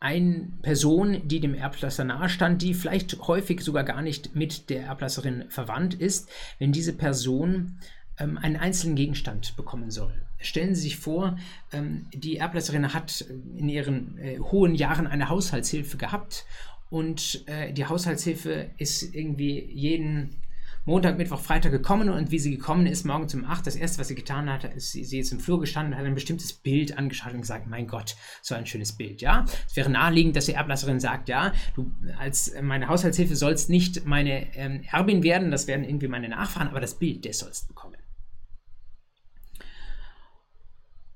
Speaker 1: eine Person, die dem Erblasser nahestand, die vielleicht häufig sogar gar nicht mit der Erblasserin verwandt ist, wenn diese Person ähm, einen einzelnen Gegenstand bekommen soll. Stellen Sie sich vor, ähm, die Erblasserin hat in ihren äh, hohen Jahren eine Haushaltshilfe gehabt und äh, die Haushaltshilfe ist irgendwie jeden Montag, Mittwoch, Freitag gekommen und wie sie gekommen ist, morgens um 8, das erste, was sie getan hat, ist, sie, ist im Flur gestanden, hat ein bestimmtes Bild angeschaut und gesagt, mein Gott, so ein schönes Bild, ja. Es wäre naheliegend, dass die Erblasserin sagt, ja, du als meine Haushaltshilfe sollst nicht meine ähm, Erbin werden, das werden irgendwie meine Nachfahren, aber das Bild, das sollst bekommen.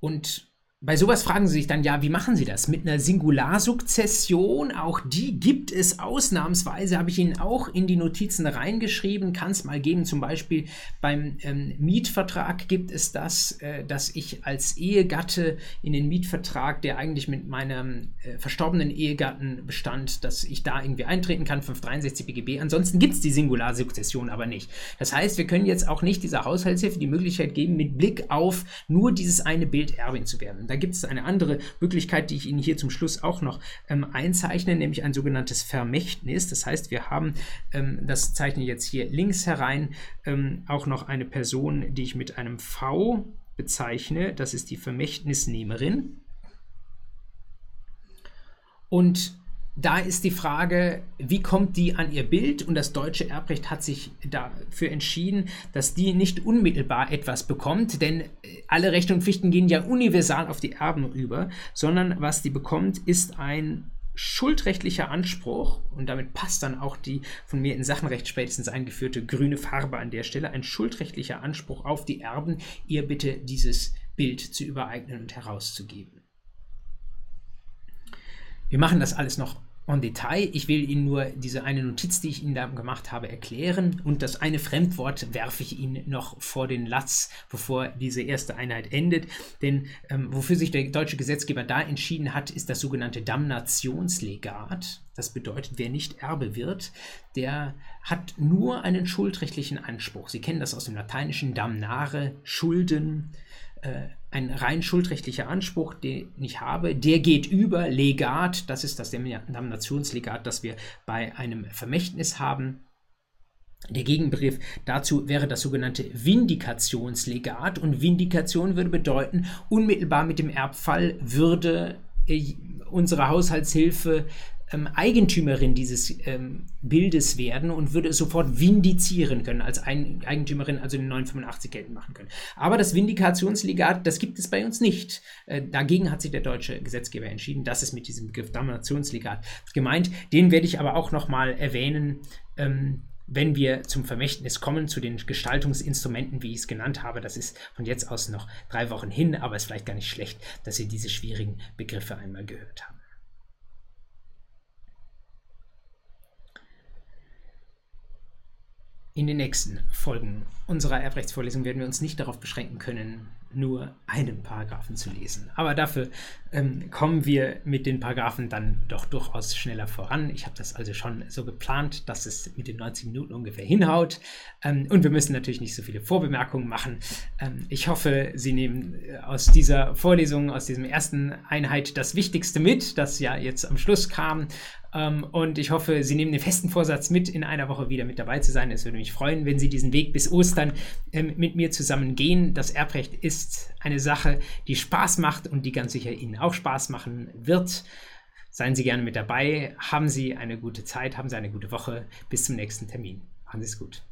Speaker 1: Und bei sowas fragen Sie sich dann, ja, wie machen Sie das? Mit einer Singularsukzession, auch die gibt es ausnahmsweise, habe ich Ihnen auch in die Notizen reingeschrieben, kann es mal geben, zum Beispiel beim ähm, Mietvertrag gibt es das, äh, dass ich als Ehegatte in den Mietvertrag, der eigentlich mit meinem äh, verstorbenen Ehegatten bestand, dass ich da irgendwie eintreten kann, 563 BGB. Ansonsten gibt es die Singularsukzession aber nicht. Das heißt, wir können jetzt auch nicht dieser Haushaltshilfe die Möglichkeit geben, mit Blick auf nur dieses eine Bild Erbin zu werden. Da gibt es eine andere Möglichkeit, die ich Ihnen hier zum Schluss auch noch ähm, einzeichne, nämlich ein sogenanntes Vermächtnis. Das heißt, wir haben, ähm, das zeichne ich jetzt hier links herein, ähm, auch noch eine Person, die ich mit einem V bezeichne. Das ist die Vermächtnisnehmerin. Und da ist die Frage, wie kommt die an ihr Bild? Und das deutsche Erbrecht hat sich dafür entschieden, dass die nicht unmittelbar etwas bekommt, denn äh, alle Rechte und Pflichten gehen ja universal auf die Erben über, sondern was die bekommt, ist ein schuldrechtlicher Anspruch, und damit passt dann auch die von mir in Sachenrecht spätestens eingeführte grüne Farbe an der Stelle, ein schuldrechtlicher Anspruch auf die Erben, ihr bitte dieses Bild zu übereignen und herauszugeben. Wir machen das alles noch en Detail. Ich will Ihnen nur diese eine Notiz, die ich Ihnen da gemacht habe, erklären. Und das eine Fremdwort werfe ich Ihnen noch vor den Latz, bevor diese erste Einheit endet. Denn ähm, wofür sich der deutsche Gesetzgeber da entschieden hat, ist das sogenannte Damnationslegat. Das bedeutet, wer nicht Erbe wird, der hat nur einen schuldrechtlichen Anspruch. Sie kennen das aus dem Lateinischen damnare, Schulden. Äh, ein rein schuldrechtlicher Anspruch, den ich habe, der geht über Legat, das ist das Damnationslegat, das wir bei einem Vermächtnis haben. Der Gegenbegriff dazu wäre das sogenannte Vindikationslegat und Vindikation würde bedeuten, unmittelbar mit dem Erbfall würde äh, unsere Haushaltshilfe ähm, Eigentümerin dieses ähm, Bildes werden und würde es sofort vindizieren können, als Ein Eigentümerin also den 985 geltend machen können. Aber das Vindikationslegat, das gibt es bei uns nicht. Äh, dagegen hat sich der deutsche Gesetzgeber entschieden. Das ist mit diesem Begriff Damnationslegat gemeint. Den werde ich aber auch nochmal erwähnen. Ähm, wenn wir zum Vermächtnis kommen, zu den Gestaltungsinstrumenten, wie ich es genannt habe, das ist von jetzt aus noch drei Wochen hin, aber es ist vielleicht gar nicht schlecht, dass Sie diese schwierigen Begriffe einmal gehört haben. In den nächsten Folgen unserer Erbrechtsvorlesung werden wir uns nicht darauf beschränken können, nur einen Paragraphen zu lesen. Aber dafür ähm, kommen wir mit den Paragraphen dann doch durchaus schneller voran. Ich habe das also schon so geplant, dass es mit den 90 Minuten ungefähr hinhaut. Ähm, und wir müssen natürlich nicht so viele Vorbemerkungen machen. Ähm, ich hoffe, Sie nehmen äh, aus dieser Vorlesung, aus diesem ersten Einheit das Wichtigste mit, das ja jetzt am Schluss kam. Ähm, und ich hoffe, Sie nehmen den festen Vorsatz mit, in einer Woche wieder mit dabei zu sein. Es würde mich freuen, wenn Sie diesen Weg bis Ostern ähm, mit mir zusammen gehen. Das Erbrecht ist eine Sache, die Spaß macht und die ganz sicher Ihnen auch Spaß machen wird. Seien Sie gerne mit dabei. Haben Sie eine gute Zeit, haben Sie eine gute Woche. Bis zum nächsten Termin. Machen Sie es gut.